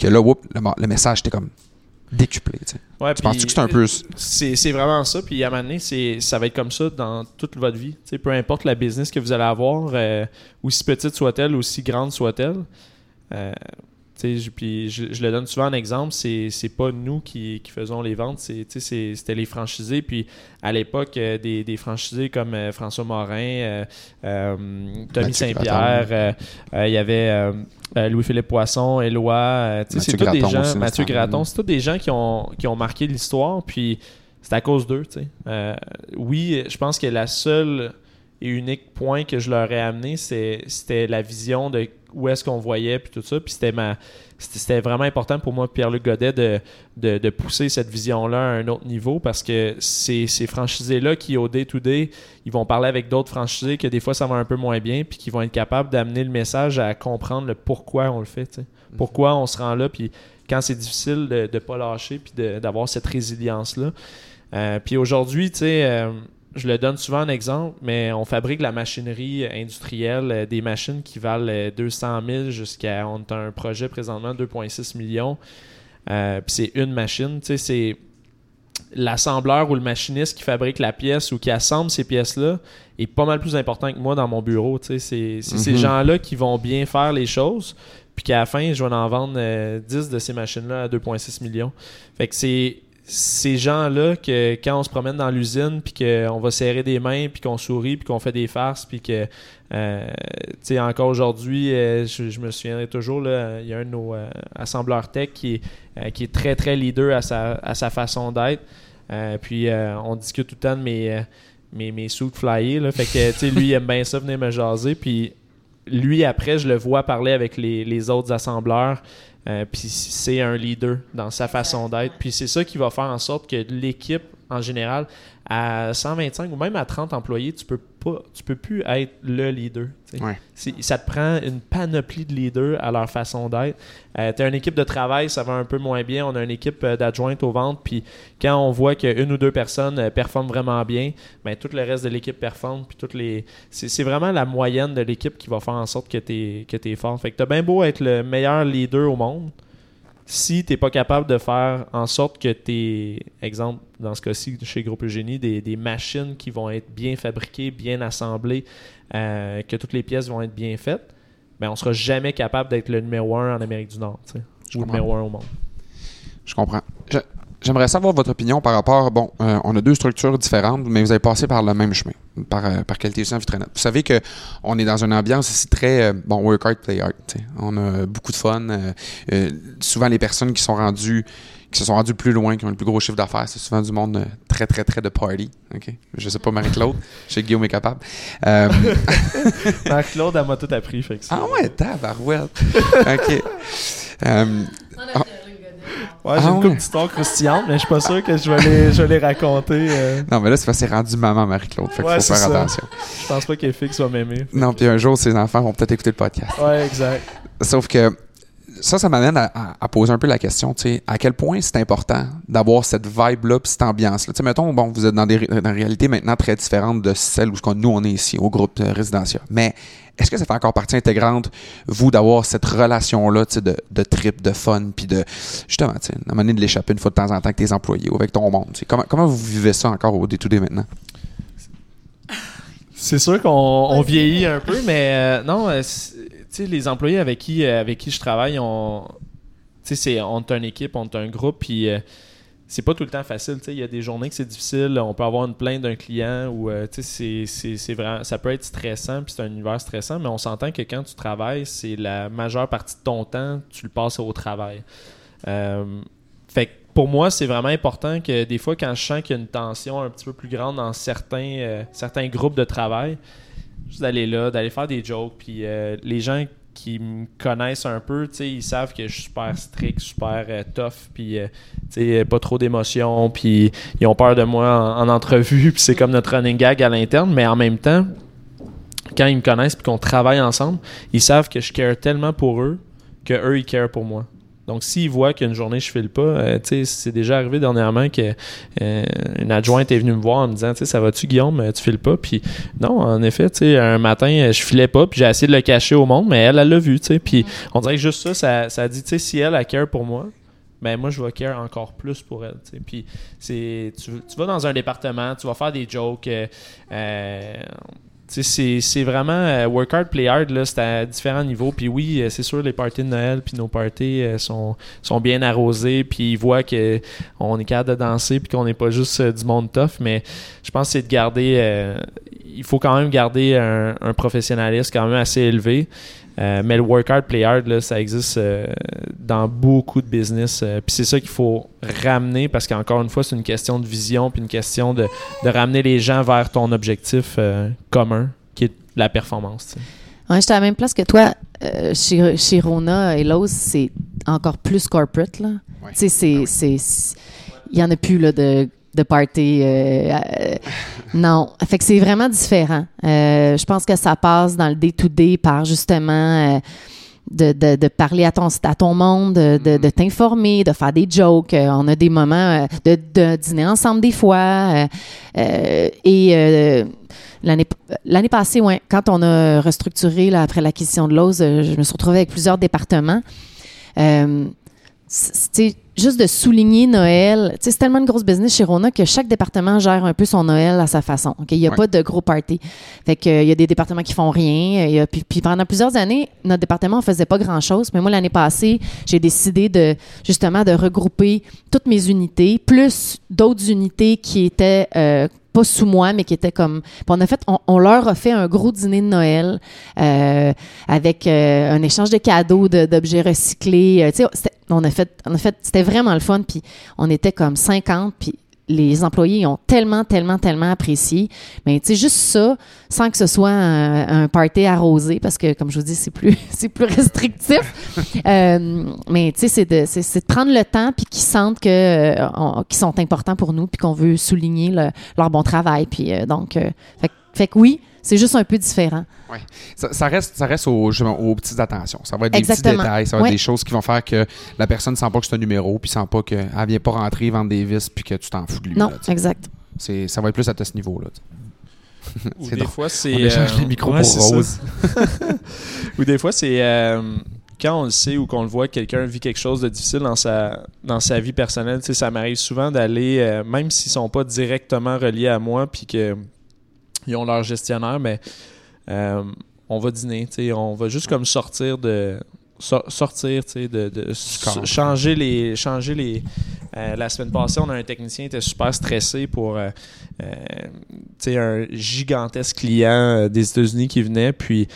que là, whoop, le, message était comme décuplé. tu sais. Ouais, Tu penses-tu que c'est un peu. C'est c'est vraiment ça. Puis à un moment donné, c'est- ça va être comme ça dans toute votre vie. Peu importe la business que vous allez avoir, euh, aussi petite soit-elle, aussi grande soit-elle. euh, puis je, je le donne souvent en exemple, c'est c'est pas nous qui, qui faisons les ventes, c'est- c'est- c'était les franchisés. Puis à l'époque, euh, des, des franchisés comme euh, François Morin, euh, Tommy Saint-Pierre, il y avait Louis-Philippe Poisson, Éloi, c'est tous des Graton gens, aussi, Mathieu Graton, c'est tous des gens qui ont, qui ont marqué l'histoire, puis c'est à cause d'eux, oui, je pense que la seule et unique point que je leur ai amené, c'est- c'était la vision de où est-ce qu'on voyait, puis tout ça, puis c'était ma... C'était vraiment important pour moi, Pierre-Luc Godet, de, de, de pousser cette vision-là à un autre niveau parce que c'est ces franchisés-là qui, au day-to-day, ils vont parler avec d'autres franchisés que des fois ça va un peu moins bien, puis qui vont être capables d'amener le message à comprendre le pourquoi on le fait. sais. Pourquoi on se rend là, puis quand c'est difficile de ne pas lâcher, puis d'avoir cette résilience-là. Euh, puis aujourd'hui, tu sais, euh, je le donne souvent en exemple, mais on fabrique la machinerie industrielle, euh, des machines qui valent euh, 200 000 jusqu'à. On a un projet présentement de 2,6 millions. Euh, puis c'est une machine, tu sais, c'est l'assembleur ou le machiniste qui fabrique la pièce ou qui assemble ces pièces-là est pas mal plus important que moi dans mon bureau. tu sais. C'est c'est ces Mhm. gens-là qui vont bien faire les choses, puis qu'à la fin, je vais en vendre euh, 10 de ces machines-là à 2,6 millions. Fait que c'est ces gens-là que quand on se promène dans l'usine, puis qu'on va serrer des mains, puis qu'on sourit, puis qu'on fait des farces, puis que, euh, tu sais, encore aujourd'hui, euh, je, me souviendrai toujours, là, il y a un de nos euh, assembleurs tech qui est, qui est très, très leader à sa, à sa façon d'être. Puis on discute tout le temps de mes, mes, mes flyés. Là. Fait que, tu sais, lui, il aime bien ça, venir me jaser. Puis lui, après, je le vois parler avec les, les autres assembleurs. Euh, puis c'est un leader dans sa façon d'être. Puis c'est ça qui va faire en sorte que l'équipe, en général, à 125 ou même à 30 employés, tu peux pas, tu peux plus être le leader. Ouais. Ça te prend une panoplie de leaders à leur façon d'être. Euh, tu as une équipe de travail, ça va un peu moins bien. On a une équipe euh, d'adjointes aux ventes. Puis quand on voit qu'une ou deux personnes euh, performent vraiment bien, ben, tout le reste de l'équipe performe. Puis toutes les... c'est, vraiment la moyenne de l'équipe qui va faire en sorte que tu es, que t'es fort. Fait que tu bien beau être le meilleur leader au monde. Si tu n'es pas capable de faire en sorte que tes, exemple, dans ce cas-ci, chez Groupe Eugénie, des, des machines qui vont être bien fabriquées, bien assemblées, euh, que toutes les pièces vont être bien faites, ben on sera jamais capable d'être le numéro un en Amérique du Nord, ou le comprends. numéro un au monde. Je comprends. Je- J'aimerais savoir votre opinion par rapport. Bon, euh, on a deux structures différentes, mais vous avez passé par le même chemin, par, euh, par Qualité Vitrenet. Vous savez que on est dans une ambiance ici très euh, bon work hard, play hard. tu sais. On a beaucoup de fun. euh, euh, souvent, les personnes qui sont rendues qui se sont rendues plus loin, qui ont le plus gros chiffre d'affaires, c'est souvent du monde euh, très, très, très de party. OK? Je sais pas, Marie-Claude. Je sais que Guillaume est capable. Euh, Marc-Claude, elle m'a tout appris. Fait que ah ouais, tabarouette. OK. Euh, Ouais, j'ai Ah une ouais? couple d'histoires croustillantes, mais je suis pas sûr que je vais les, je vais les raconter. euh. non, mais là, c'est parce que c'est rendu maman, Marie-Claude. Fait qu'il Ouais, faut faire ça. attention. Je pense pas que Fix va m'aimer. Non, puis un jour, ses enfants vont peut-être écouter le podcast. Ouais, exact. Sauf que ça, ça m'amène à, à- à poser un peu la question, tu sais, à quel point c'est important d'avoir cette vibe-là, cette ambiance-là? Tu sais, mettons, bon, vous êtes dans des, dans des réalités maintenant très différentes de celles où nous, on est ici, au groupe euh, résidentiel. Mais est-ce que ça fait encore partie intégrante, vous, d'avoir cette relation-là, tu sais, de, de trip, de fun, puis de, justement, tu sais, à un moment donné, de l'échapper une fois de temps en temps avec tes employés ou avec ton monde. tu sais? Comment, comment vous vivez ça encore au day-to-day maintenant? C'est sûr qu'on on vieillit un peu, mais euh, non, euh, les employés avec qui, euh, avec qui je travaille, on, c'est, est une équipe, on est un groupe, puis euh, c'est pas tout le temps facile. Il y a des journées que c'est difficile, on peut avoir une plainte d'un client ou, euh, c'est, vraiment, ça peut être stressant, puis c'est un univers stressant, mais on s'entend que quand tu travailles, c'est la majeure partie de ton temps, tu le passes au travail. Euh, fait que pour moi, c'est vraiment important que des fois, quand je sens qu'il y a une tension un petit peu plus grande dans certains, certains groupes de travail, juste d'aller là, d'aller faire des jokes. Puis euh, les gens qui me connaissent un peu, ils savent que je suis super strict, super euh, tough, puis euh, pas trop d'émotions, puis ils ont peur de moi en, en entrevue, puis c'est comme notre running gag à l'interne, mais en même temps, quand ils me connaissent puis qu'on travaille ensemble, ils savent que je care tellement pour eux que eux ils care pour moi. Donc, s'ils voient qu'une journée je file pas, euh, tu sais, c'est déjà arrivé dernièrement que euh, une adjointe est venue me voir en me disant, tu sais, ça va-tu Guillaume, Euh, tu files pas? Puis non, en effet, un matin, euh, je filais pas, puis j'ai essayé de le cacher au monde, mais elle, elle l'a vu, tu sais. Puis on dirait que juste ça, ça, ça dit, tu sais, si elle, a care pour moi, ben moi, je vais care encore plus pour elle, tu sais. Puis tu, tu vas dans un département, tu vas faire des jokes, euh, c'est, vraiment euh, work hard, play hard, c'est à différents niveaux. Puis oui, euh, c'est sûr, les parties de Noël, puis nos parties euh, sont, sont bien arrosés, puis ils voient que on est capable de danser, puis qu'on n'est pas juste du monde tough. Mais je pense que c'est de garder. il faut quand même garder un, un professionnalisme quand même assez élevé. Euh, mais le work hard, play hard, là, ça existe euh, dans beaucoup de business. euh, puis c'est ça qu'il faut ramener parce qu'encore une fois, c'est une question de vision, puis une question de, de ramener les gens vers ton objectif euh, commun, qui est la performance. Ouais, j'étais à la même place que toi. Euh, chez, chez Rona et Lowe's, c'est encore plus corporate. Là. Ouais. Tu sais, c'est- c'est- c'est- Il y en a plus là, de, de party. euh, euh, non. Fait que c'est vraiment différent. Euh, je pense que ça passe dans le day-to-day par justement. euh, de, de, de parler à ton, à ton monde, de, de, de t'informer, de faire des jokes. Euh, on a des moments de, de dîner ensemble des fois. et euh, l'année l'année passée, ouais, quand on a restructuré là, après l'acquisition de Lowe's, euh, je me suis retrouvée avec plusieurs départements. Euh, c- tu sais, juste de souligner Noël, c'est tellement une grosse business chez Rona que chaque département gère un peu son Noël à sa façon. Il n'y a Ouais. pas de gros party. Fait que, euh, il y a des départements qui font rien. Il y a- puis, puis pendant plusieurs années, notre département ne faisait pas grand-chose. Mais moi, l'année passée, j'ai décidé de justement de regrouper toutes mes unités, plus d'autres unités qui étaient euh, pas sous moi, mais qui étaient comme. Puis on a fait, on, on leur a fait un gros dîner de Noël euh, avec euh, un échange de cadeaux, de- d'objets recyclés. Euh, on a fait, on a fait, c'était vraiment le fun. Puis on était comme 50, puis les employés ont tellement, tellement, tellement apprécié. Mais tu sais, juste ça, sans que ce soit un, un party arrosé, parce que comme je vous dis, c'est plus, c'est plus restrictif. Euh, mais tu sais, c'est de, c'est, c'est de prendre le temps puis qu'ils sentent que, euh, on- qu'ils sont importants pour nous puis qu'on veut souligner le- leur bon travail. Puis euh, donc, fait que oui, c'est juste un peu différent. Ça, ça reste, ça reste aux, aux petites attentions. Ça va être des Exactement. petits détails, ça va être Ouais. des choses qui vont faire que la personne ne sent pas que c'est un numéro, puis sent pas qu'elle vient pas rentrer, vendre des vis, puis que tu t'en fous de lui. Non, là, exact. c'est, ça va être plus à ce niveau-là. Ou des drôle. fois, c'est. On échange euh, les micros ouais. Rose. Ou des fois, c'est euh, quand on le sait ou qu'on le voit, que quelqu'un vit quelque chose de difficile dans sa, dans sa vie personnelle. Ça m'arrive souvent d'aller, euh, même s'ils sont pas directement reliés à moi, puis qu'ils ont leur gestionnaire, mais euh, on va dîner. On va juste comme sortir de. so- sortir, tu sais, de, de changer les. Changer les euh, la semaine passée, on a un technicien qui était super stressé pour euh, euh, tu sais, un gigantesque client des États-Unis qui venait, puis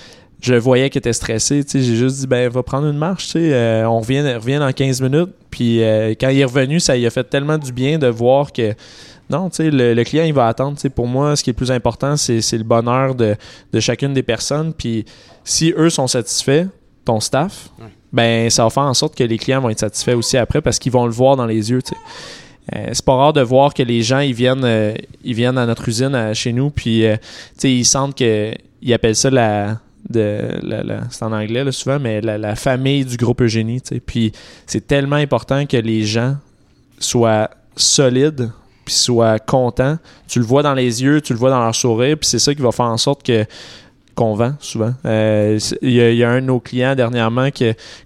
je voyais qu'il était stressé, tu sais, j'ai juste dit ben va prendre une marche, tu sais, on revient revient dans 15 minutes, puis quand il est revenu, ça lui a fait tellement du bien de voir que non, tu sais, le, le client il va attendre, pour moi ce qui est le plus important c'est le bonheur de, de chacune des personnes, puis si eux sont satisfaits, ton staff, Ouais. ben ça va faire en sorte que les clients vont être satisfaits aussi après parce qu'ils vont le voir dans les yeux. Euh, c'est pas rare de voir que les gens ils viennent euh, ils viennent à notre usine à- chez nous puis euh, ils sentent que ils appellent ça la de la, la- c'est en anglais là, souvent, mais la, la famille du groupe Eugénie. Puis c'est tellement important que les gens soient solides puis soient contents. Tu le vois dans les yeux, tu le vois dans leur sourire, puis c'est ça qui va faire en sorte que qu'on vend souvent. Euh, Il y, a- un de nos clients dernièrement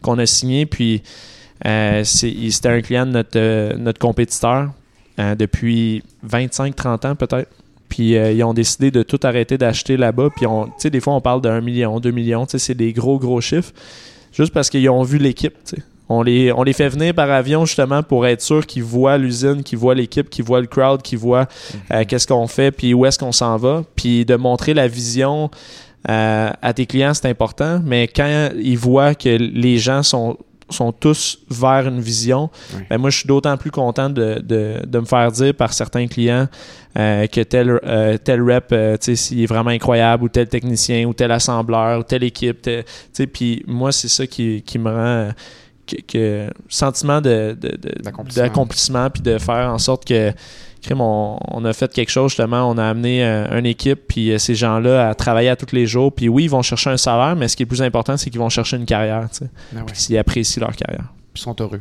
qu'on a signé, puis euh, c'était un client de notre, euh, notre compétiteur depuis 25-30 ans peut-être. Puis ils ont décidé de tout arrêter d'acheter là-bas. Puis tu sais, des fois on parle d'un million, deux millions, tu sais, c'est des gros gros chiffres. Juste parce qu'ils ont vu l'équipe. tu sais. On les, on les fait venir par avion justement pour être sûr qu'ils voient l'usine, qu'ils voient l'équipe, qu'ils voient le crowd, qu'ils voient euh, qu'est-ce qu'on fait, puis où est-ce qu'on s'en va. Puis de montrer la vision euh, à tes clients, c'est important. Mais quand ils voient que les gens sont, sont tous vers une vision, Oui. ben moi, je suis d'autant plus content de, de, de me faire dire par certains clients euh, que tel, euh, tel rep, euh, tu sais, s'il est vraiment incroyable, ou tel technicien, ou tel assembleur, ou telle équipe. tel- tu sais, Puis moi, c'est ça qui, qui me rend... que, que- sentiment de, D'accomplissement. puis de faire en sorte que crime, on, on a fait quelque chose justement on a amené euh, une équipe puis euh, ces gens-là à travailler à tous les jours puis oui ils vont chercher un salaire mais ce qui est le plus important c'est qu'ils vont chercher une carrière tu sais, Ah puis s'ils apprécient leur carrière Ils sont heureux.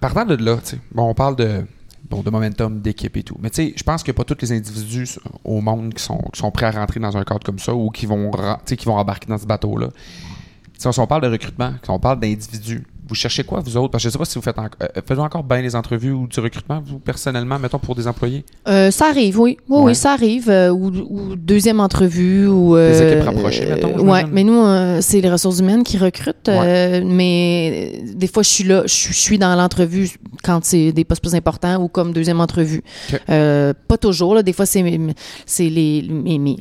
Partant de là, tu sais, bon, on parle de, bon, de momentum, d'équipe et tout. Mais tu sais, je pense que pas tous les individus au monde qui sont, qui sont prêts à rentrer dans un cadre comme ça ou qui vont, qui vont embarquer dans ce bateau-là. Si on parle de recrutement, si on parle d'individus, vous cherchez quoi, vous autres? Parce que je sais pas si vous faites, en- euh, encore bien les entrevues ou du recrutement, vous, personnellement, mettons, pour des employés? Euh, ça arrive, oui. Oui, Ouais. oui, ça arrive. euh, ou, ou deuxième entrevue. Ou, Des équipes rapprochées, mettons, ouais, mais nous, c'est les ressources humaines qui recrutent. mais des fois, je suis là, je suis- dans l'entrevue quand c'est des postes plus importants ou comme deuxième entrevue. Pas toujours. Là, des fois, c'est mes, les, mes, mes,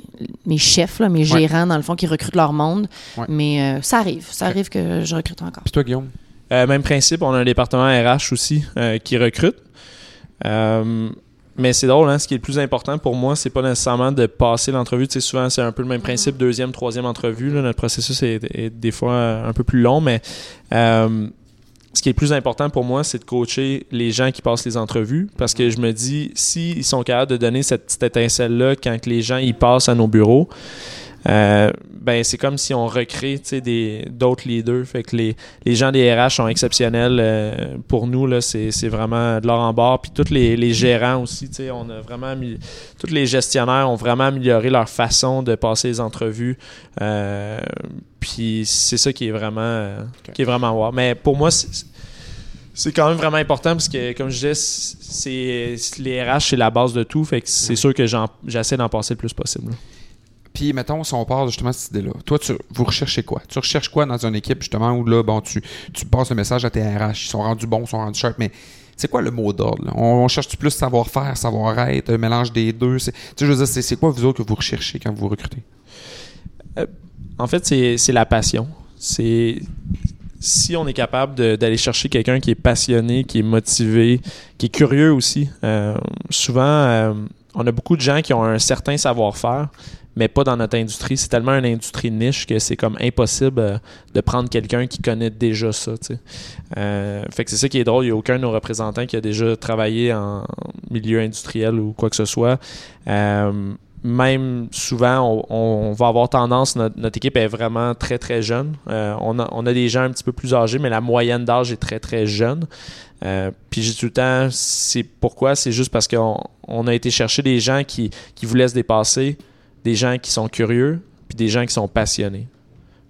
mes chefs, là, mes gérants, dans le fond, qui recrutent leur monde. Mais ça arrive. Ça arrive que je recrute encore. Puis toi, Guillaume? Euh, même principe on a un département RH aussi euh, qui recrute Euh, mais c'est drôle, hein, ce qui est le plus important pour moi, c'est pas nécessairement de passer l'entrevue. Tu sais, souvent, c'est un peu le même principe, deuxième, troisième entrevue. là. Notre processus est, est des fois un peu plus long, mais euh, ce qui est le plus important pour moi, c'est de coacher les gens qui passent les entrevues parce que je me dis, s'ils sont capables de donner cette petite étincelle-là quand que les gens y passent à nos bureaux, euh, ben c'est comme si on recrée des d'autres leaders. Fait que les, les gens des RH sont exceptionnels euh, pour nous. Là, c'est, c'est vraiment de l'or en bord. Puis tous les, les gérants aussi, tu sais, on a vraiment mis, tous les gestionnaires ont vraiment amélioré leur façon de passer les entrevues. Euh, puis c'est ça qui est vraiment euh, Ok. qui est vraiment wow. Mais pour moi, c'est, c'est quand même vraiment important parce que, comme je disais, c'est, les RH, c'est la base de tout. Fait que c'est sûr que j'en, j'essaie d'en passer le plus possible. Puis, mettons, si on part justement de cette idée-là, toi, tu, vous recherchez quoi? Tu recherches quoi dans une équipe, justement, où là, bon, tu, tu passes le message à tes RH, ils sont rendus bons, ils sont rendus sharp, mais c'est quoi le mot d'ordre? On, on cherche plus savoir-faire, savoir-être, un mélange des deux? Tu sais, je veux dire, c'est, quoi, vous autres, que vous recherchez quand vous recrutez? En fait, c'est la passion. C'est si on est capable d'aller chercher quelqu'un qui est passionné, qui est motivé, qui est curieux aussi. Euh, souvent, euh, on a beaucoup de gens qui ont un certain savoir-faire, mais pas dans notre industrie. C'est tellement une industrie niche que c'est comme impossible euh, de prendre quelqu'un qui connaît déjà ça. Euh, fait que c'est ça qui est drôle. Il n'y a aucun de nos représentants qui a déjà travaillé en milieu industriel ou quoi que ce soit. Euh, même souvent, on, va avoir tendance, notre, équipe est vraiment très très jeune. On, a, des gens un petit peu plus âgés, mais la moyenne d'âge est très très jeune. Puis j'ai tout le temps, c'est pourquoi? C'est juste parce qu'on on a été chercher des gens qui, qui voulaient se dépasser, des gens qui sont curieux, puis des gens qui sont passionnés.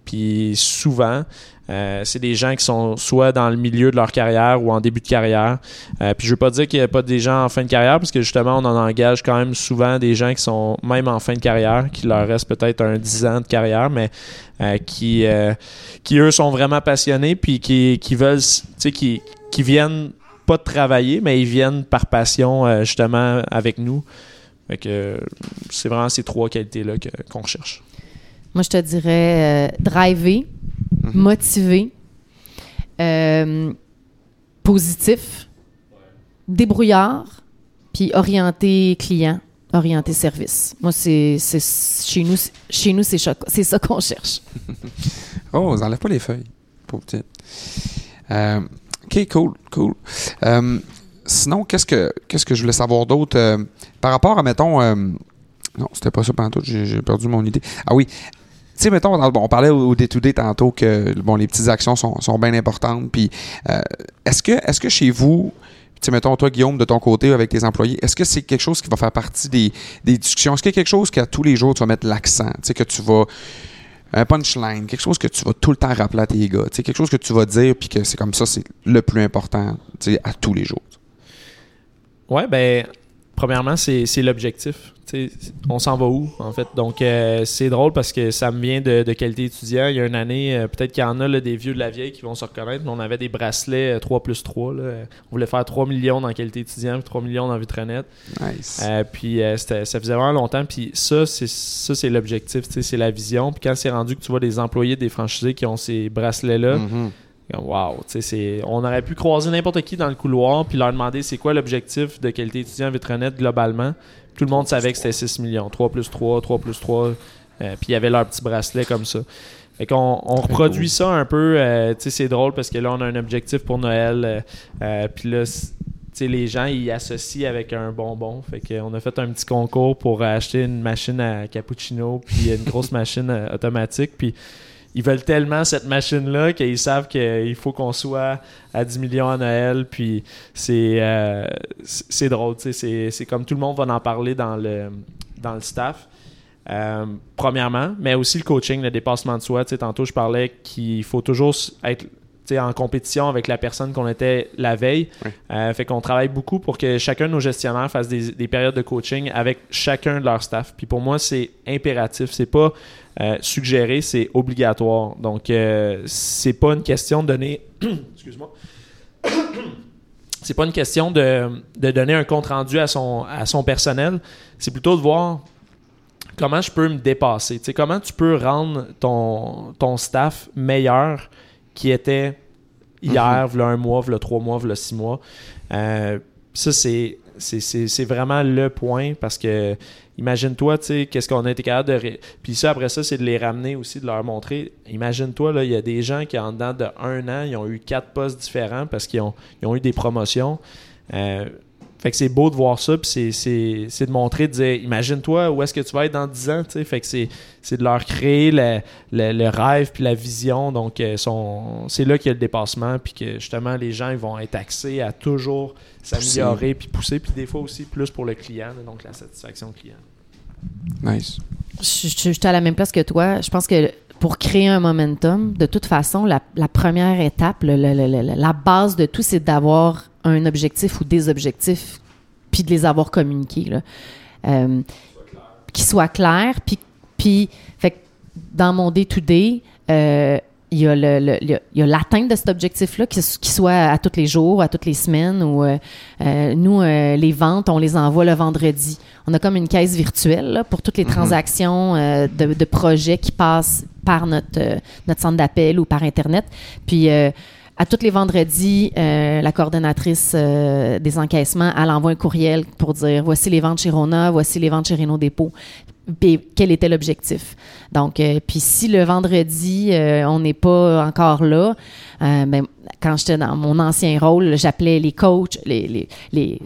Puis souvent, euh, c'est des gens qui sont soit dans le milieu de leur carrière ou en début de carrière. Euh, puis je veux pas dire qu'il n'y a pas des gens en fin de carrière, parce que justement, on en engage quand même souvent des gens qui sont même en fin de carrière, qui leur reste peut-être un 10 ans de carrière, mais euh, qui, qui eux sont vraiment passionnés, puis qui, qui veulent, tu sais, qui, qui viennent pas travailler, mais ils viennent par passion justement avec nous. Fait que c'est vraiment ces trois qualités-là que- qu'on recherche. Moi, je te dirais euh, driver, Mhm. motivé, euh, positif, débrouillard, puis orienté client, orienté service. Moi, c'est c'est- chez nous, c'est- chez nous, c'est ça, c'est ça qu'on cherche. Oh, vous enlève pas les feuilles. Pauvre petite. Euh, ok, cool, cool. Sinon, qu'est-ce que qu'est-ce que je voulais savoir d'autre euh, par rapport à, mettons, euh, non, c'était pas ça pendant tout, j'ai perdu mon idée. Ah oui, sais, mettons, on, on parlait au day-to-day tantôt que bon, les petites actions sont, sont bien importantes. Puis, euh, est-ce que, est-ce que chez vous, tu mettons, toi, Guillaume, de ton côté, avec tes employés, est-ce que c'est quelque chose qui va faire partie des, des discussions? Est-ce qu'il y a quelque chose qu'à tous les jours, tu vas mettre l'accent? Tu sais, que tu vas. Un punchline, quelque chose que tu vas tout le temps rappeler à tes gars. Tu sais, quelque chose que tu vas dire, puis que c'est comme ça, c'est le plus important, tu sais, à tous les jours? Ouais, ben, premièrement, c'est l'objectif. On s'en va où, en fait? Donc, euh, c'est drôle parce que ça me vient de, de qualité étudiant. Il y a une année, euh, peut-être qu'il y en a là, des vieux de la vieille qui vont se reconnaître, mais on avait des bracelets euh, 3 plus 3. Là. On voulait faire 3 millions dans qualité étudiant, puis 3 millions dans Vitrenet. Nice. Euh, puis euh, ça faisait vraiment longtemps. Puis ça, c'est ça c'est l'objectif, c'est la vision. Puis quand c'est rendu que tu vois des employés des franchisés qui ont ces bracelets-là, Mhm. Wow, c'est- on aurait pu croiser n'importe qui dans le couloir puis leur demander c'est quoi l'objectif de qualité étudiant Vitrenet globalement. Tout le monde savait que c'était 6 millions. 3 plus 3, 3 plus 3. euh, puis il y avait leur petit bracelet comme ça. Fait qu'on on reproduit ça un peu. euh, tu sais, c'est drôle parce que là, on a un objectif pour Noël. euh, puis là, c- tu sais, les gens, ils associent avec un bonbon. Fait qu'on a fait un petit concours pour acheter une machine à cappuccino puis une grosse machine automatique. Puis ils veulent tellement cette machine-là qu'ils savent qu'il faut qu'on soit à 10 millions à Noël. Puis c'est euh, c'est drôle, c'est comme tout le monde va en parler dans le, dans le staff. Euh, premièrement, mais aussi le coaching, le dépassement de soi. Tantôt, je parlais qu'il faut toujours être en compétition avec la personne qu'on était la veille. Oui. Euh, fait qu'on travaille beaucoup pour que chacun de nos gestionnaires fasse des, des périodes de coaching avec chacun de leur staff. Puis pour moi, c'est impératif. C'est pas euh, suggéré, c'est obligatoire. Donc, euh, c'est pas une question de donner. Excuse-moi. c'est pas une question de, de donner un compte rendu à son, à son personnel. C'est plutôt de voir comment je peux me dépasser. Comment tu peux rendre ton, ton staff meilleur qui était hier, v'là un mois, v'là trois mois, v'là six mois. Euh, ça, c'est, c'est, c'est, c'est vraiment le point parce que imagine-toi, tu sais, qu'est-ce qu'on a été capable de. ré- Puis ça, après ça, c'est de les ramener aussi, de leur montrer. Imagine-toi, là, il y a des gens qui, en dedans de un an, ils ont eu quatre postes différents parce qu'ils ont, ils ont eu des promotions. Euh, fait que c'est beau de voir ça, puis c'est- c'est c'est de montrer, de dire, imagine-toi où est-ce que tu vas être dans 10 ans, tu sais. Fait que c'est c'est de leur créer le, le- le rêve puis la vision. Donc, euh, son- c'est là qu'il y a le dépassement, puis que justement, les gens ils vont être axés à toujours s'améliorer puis pousser, puis des fois aussi plus pour le client, donc la satisfaction client. Nice. Je, je, je suis à la même place que toi. Je pense que pour créer un momentum, de toute façon, la, première étape, la base de tout, c'est d'avoir un objectif ou des objectifs, puis de les avoir communiqués. Là. Euh, qu'ils soient clairs, puis, puis fait dans mon day-to-day, il y a le- il y a l'atteinte de cet objectif-là, qu'il qu'il soit à tous les jours, à toutes les semaines, ou euh, euh, nous, euh, les ventes, on les envoie le vendredi. On a comme une caisse virtuelle là, pour toutes les transactions euh, de, de projets qui passent par notre, notre centre d'appel ou par Internet. Puis, à tous les vendredis, euh, la coordonnatrice euh, des encaissements, elle envoie un courriel pour dire voici les ventes chez Rona, voici les ventes chez Renault Dépôt. Puis quel était l'objectif? Donc, euh, puis si le vendredi, euh, on n'est pas encore là, euh, ben, quand j'étais dans mon ancien rôle, j'appelais les coachs, les, les, les,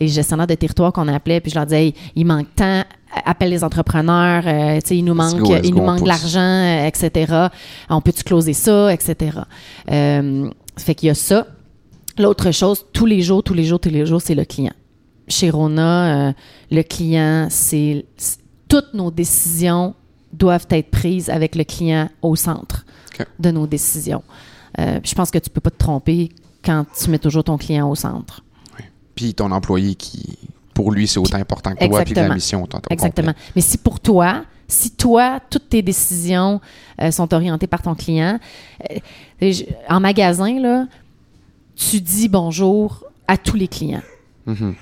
les gestionnaires de territoire qu'on appelait, puis je leur disais, Hey, il manque tant, appelle les entrepreneurs, euh, tu sais, il nous manque, go, il nous manque de l'argent, euh, etc. On peut-tu closer ça, etc. Euh, fait qu'il y a ça. L'autre chose, tous les jours, tous les jours, tous les jours, c'est le client. Chez Rona, euh, le client, c'est- toutes nos décisions doivent être prises avec le client au centre de nos décisions. Euh, je pense que tu peux pas te tromper quand tu mets toujours ton client au centre. Puis ton employé qui, pour lui, c'est autant important que toi, puis la mission. au- au Exactement. complet. Mais si pour toi, si toi, toutes tes décisions euh, sont orientées par ton client, euh, je- en magasin, là, tu dis bonjour à tous les clients. Mhm.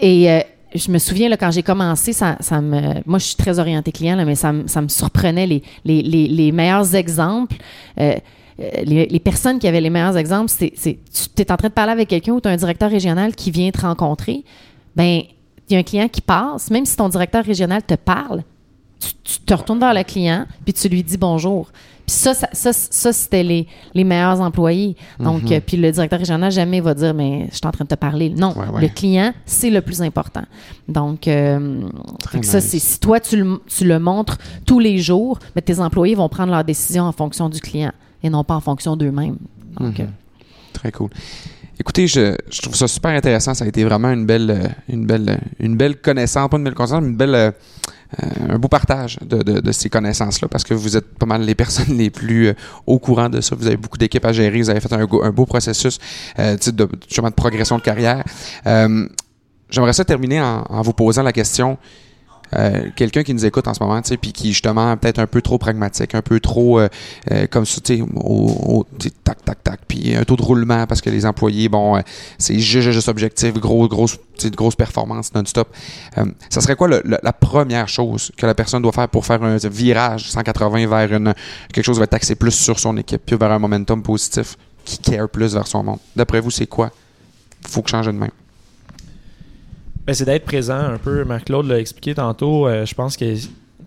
Et je me souviens, là, quand j'ai commencé, ça, ça me, moi, je suis très orientée client, là, mais ça, me- ça me surprenait les, les, les, meilleurs exemples. euh, euh, les, personnes qui avaient les meilleurs exemples, c'est, c'est tu es en train de parler avec quelqu'un ou tu as un directeur régional qui vient te rencontrer. Ben, il y a un client qui passe, même si ton directeur régional te parle, tu, tu te retournes vers le client, puis tu lui dis bonjour. Puis ça, ça, ça, ça, c'était les, les meilleurs employés. Donc, Mhm. euh, puis le directeur régional jamais va dire, mais je suis en train de te parler. Non, Ouais, ouais. le client, c'est le plus important. Donc, euh, ça, c'est si toi, tu le, tu le montres tous les jours, mais tes employés vont prendre leurs décisions en fonction du client et non pas en fonction d'eux-mêmes. Donc, Mhm. euh, Très cool. Écoutez, je, je trouve ça super intéressant. Ça a été vraiment une belle, euh, une belle, une belle connaissance, pas une belle connaissance, mais une belle, un beau partage de, de- de ces connaissances-là, parce que vous êtes pas mal les personnes les plus euh, au courant de ça. Vous avez beaucoup d'équipes à gérer. Vous avez fait un, beau processus euh, de, de progression de carrière. Euh, J'aimerais ça terminer en, en vous posant la question. Euh, quelqu'un qui nous écoute en ce moment, tu sais, puis qui justement peut-être un peu trop pragmatique, un peu trop euh, euh, comme ça, tu sais, au, au- tac, tac, tac, puis un taux de roulement parce que les employés, bon, euh, c'est juste, juste objectif, gros, grosse, grosse performance non-stop. Ça serait quoi le- le- la première chose que la personne doit faire pour faire un virage 180 vers une, quelque chose qui va axé plus sur son équipe, puis vers un momentum positif, qui care plus vers son monde? D'après vous, c'est quoi? Faut que changer de même. Ben, c'est d'être présent un peu. Marc-Claude l'a expliqué tantôt. euh, je pense que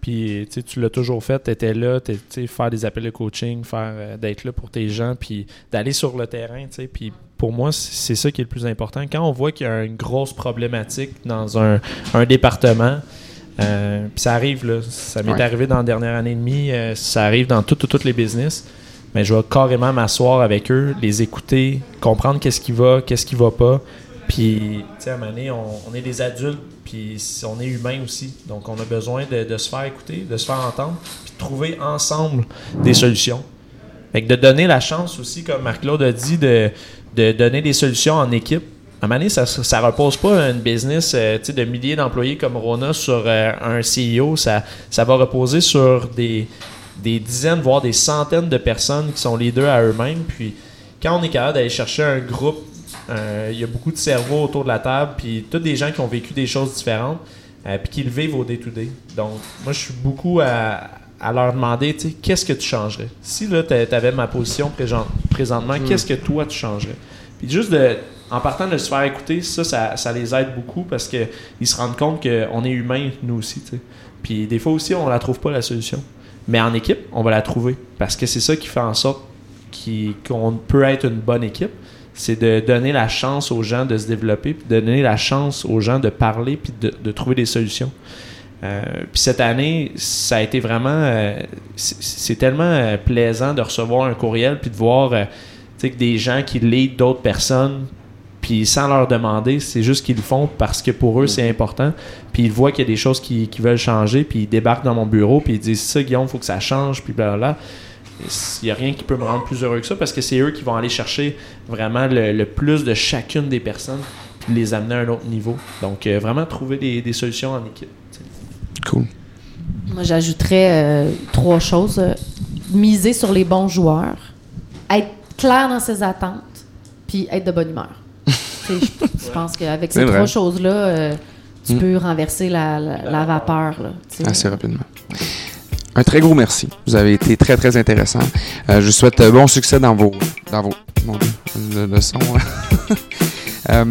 puis, tu l'as toujours fait. Tu étais là, t'es- tu sais, faire des appels de coaching, faire euh, d'être là pour tes gens, puis d'aller sur le terrain. Puis pour moi, c'est ça qui est le plus important. Quand on voit qu'il y a une grosse problématique dans un, un département, euh, puis ça arrive, là, ça m'est Ouais. arrivé dans la dernière année et demie, euh, ça arrive dans toutes toutes les business. Mais je vais carrément m'asseoir avec eux, les écouter, comprendre qu'est-ce qui va, qu'est-ce qui va pas. Puis, tu sais, à un moment donné, on, est des adultes, puis on est humain aussi. Donc, on a besoin de, se faire écouter, de se faire entendre, puis de trouver ensemble des solutions. Fait que de donner la chance aussi, comme Marc-Claude a dit, de, donner des solutions en équipe. À un moment donné, ça ne repose pas une business euh, de milliers d'employés comme Rona sur euh, un CEO. Ça, ça va reposer sur des, des dizaines, voire des centaines de personnes qui sont leaders à eux-mêmes. Puis quand on est capable d'aller chercher un groupe, il y a beaucoup de cerveaux autour de la table, puis tous des gens qui ont vécu des choses différentes, euh, puis qui le vivent au day-to-day. Donc, moi, je suis beaucoup à, à leur demander, tu sais, qu'est-ce que tu changerais? Si là, tu avais ma position présent- présentement, qu'est-ce que toi, tu changerais? Puis juste de, en partant de se faire écouter, ça, ça, ça les aide beaucoup parce qu'ils se rendent compte qu'on est humain, nous aussi, tu sais. Puis des fois aussi, on la trouve pas, la solution. Mais en équipe, on va la trouver. Parce que c'est ça qui fait en sorte qu'on peut être une bonne équipe. C'est de donner la chance aux gens de se développer, puis de donner la chance aux gens de parler, puis de, de trouver des solutions. Euh, puis cette année, ça a été vraiment. euh, c'est tellement euh, plaisant de recevoir un courriel, puis de voir que des gens qui lead d'autres personnes, puis sans leur demander, c'est juste qu'ils le font parce que pour eux, c'est important. Puis ils voient qu'il y a des choses qui, qui veulent changer, puis ils débarquent dans mon bureau, puis ils disent ça, Guillaume, il faut que ça change, puis blablabla. Il n'y a rien qui peut me rendre plus heureux que ça parce que c'est eux qui vont aller chercher vraiment le, le plus de chacune des personnes puis les amener à un autre niveau. Donc, euh, vraiment trouver des, des solutions en équipe. Cool. Moi, j'ajouterais euh, trois choses. Miser sur les bons joueurs, être clair dans ses attentes, puis être de bonne humeur. Je, je pense qu'avec ces vrai. trois choses-là, euh, tu Mm. peux renverser la, la- la vapeur. Là. Assez rapidement. Un très gros merci. Vous avez été très, très intéressant. Euh, je vous souhaite euh, bon succès dans vos. Dans vos mon le, son. Euh,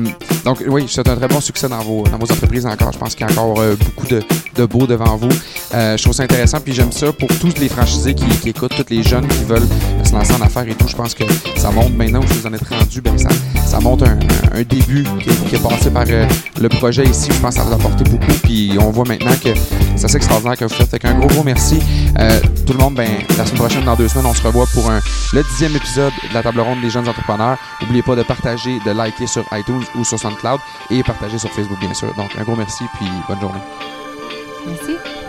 donc, oui, je souhaite un très bon succès dans vos, dans vos entreprises encore. Je pense qu'il y a encore euh, beaucoup de, de beau devant vous. Euh, je trouve ça intéressant, puis j'aime ça pour tous les franchisés qui, qui écoutent, tous les jeunes qui veulent se lancer en affaires et tout. Je pense que ça montre maintenant où vous en êtes rendu, ben, ça, ça montre un, un- un début qui qui est passé par euh, le projet ici. Je pense que ça vous a apporté beaucoup, puis on voit maintenant que c'est assez extraordinaire que vous faites. Fait qu'un gros, gros merci. Euh, tout le monde, ben, la semaine prochaine, dans deux semaines, on se revoit pour un, le dixième épisode de la table ronde des jeunes entrepreneurs. N'oubliez pas de partager, de liker sur iTunes ou sur SoundCloud et partager sur Facebook, bien sûr. Donc, un gros merci, puis bonne journée. Merci.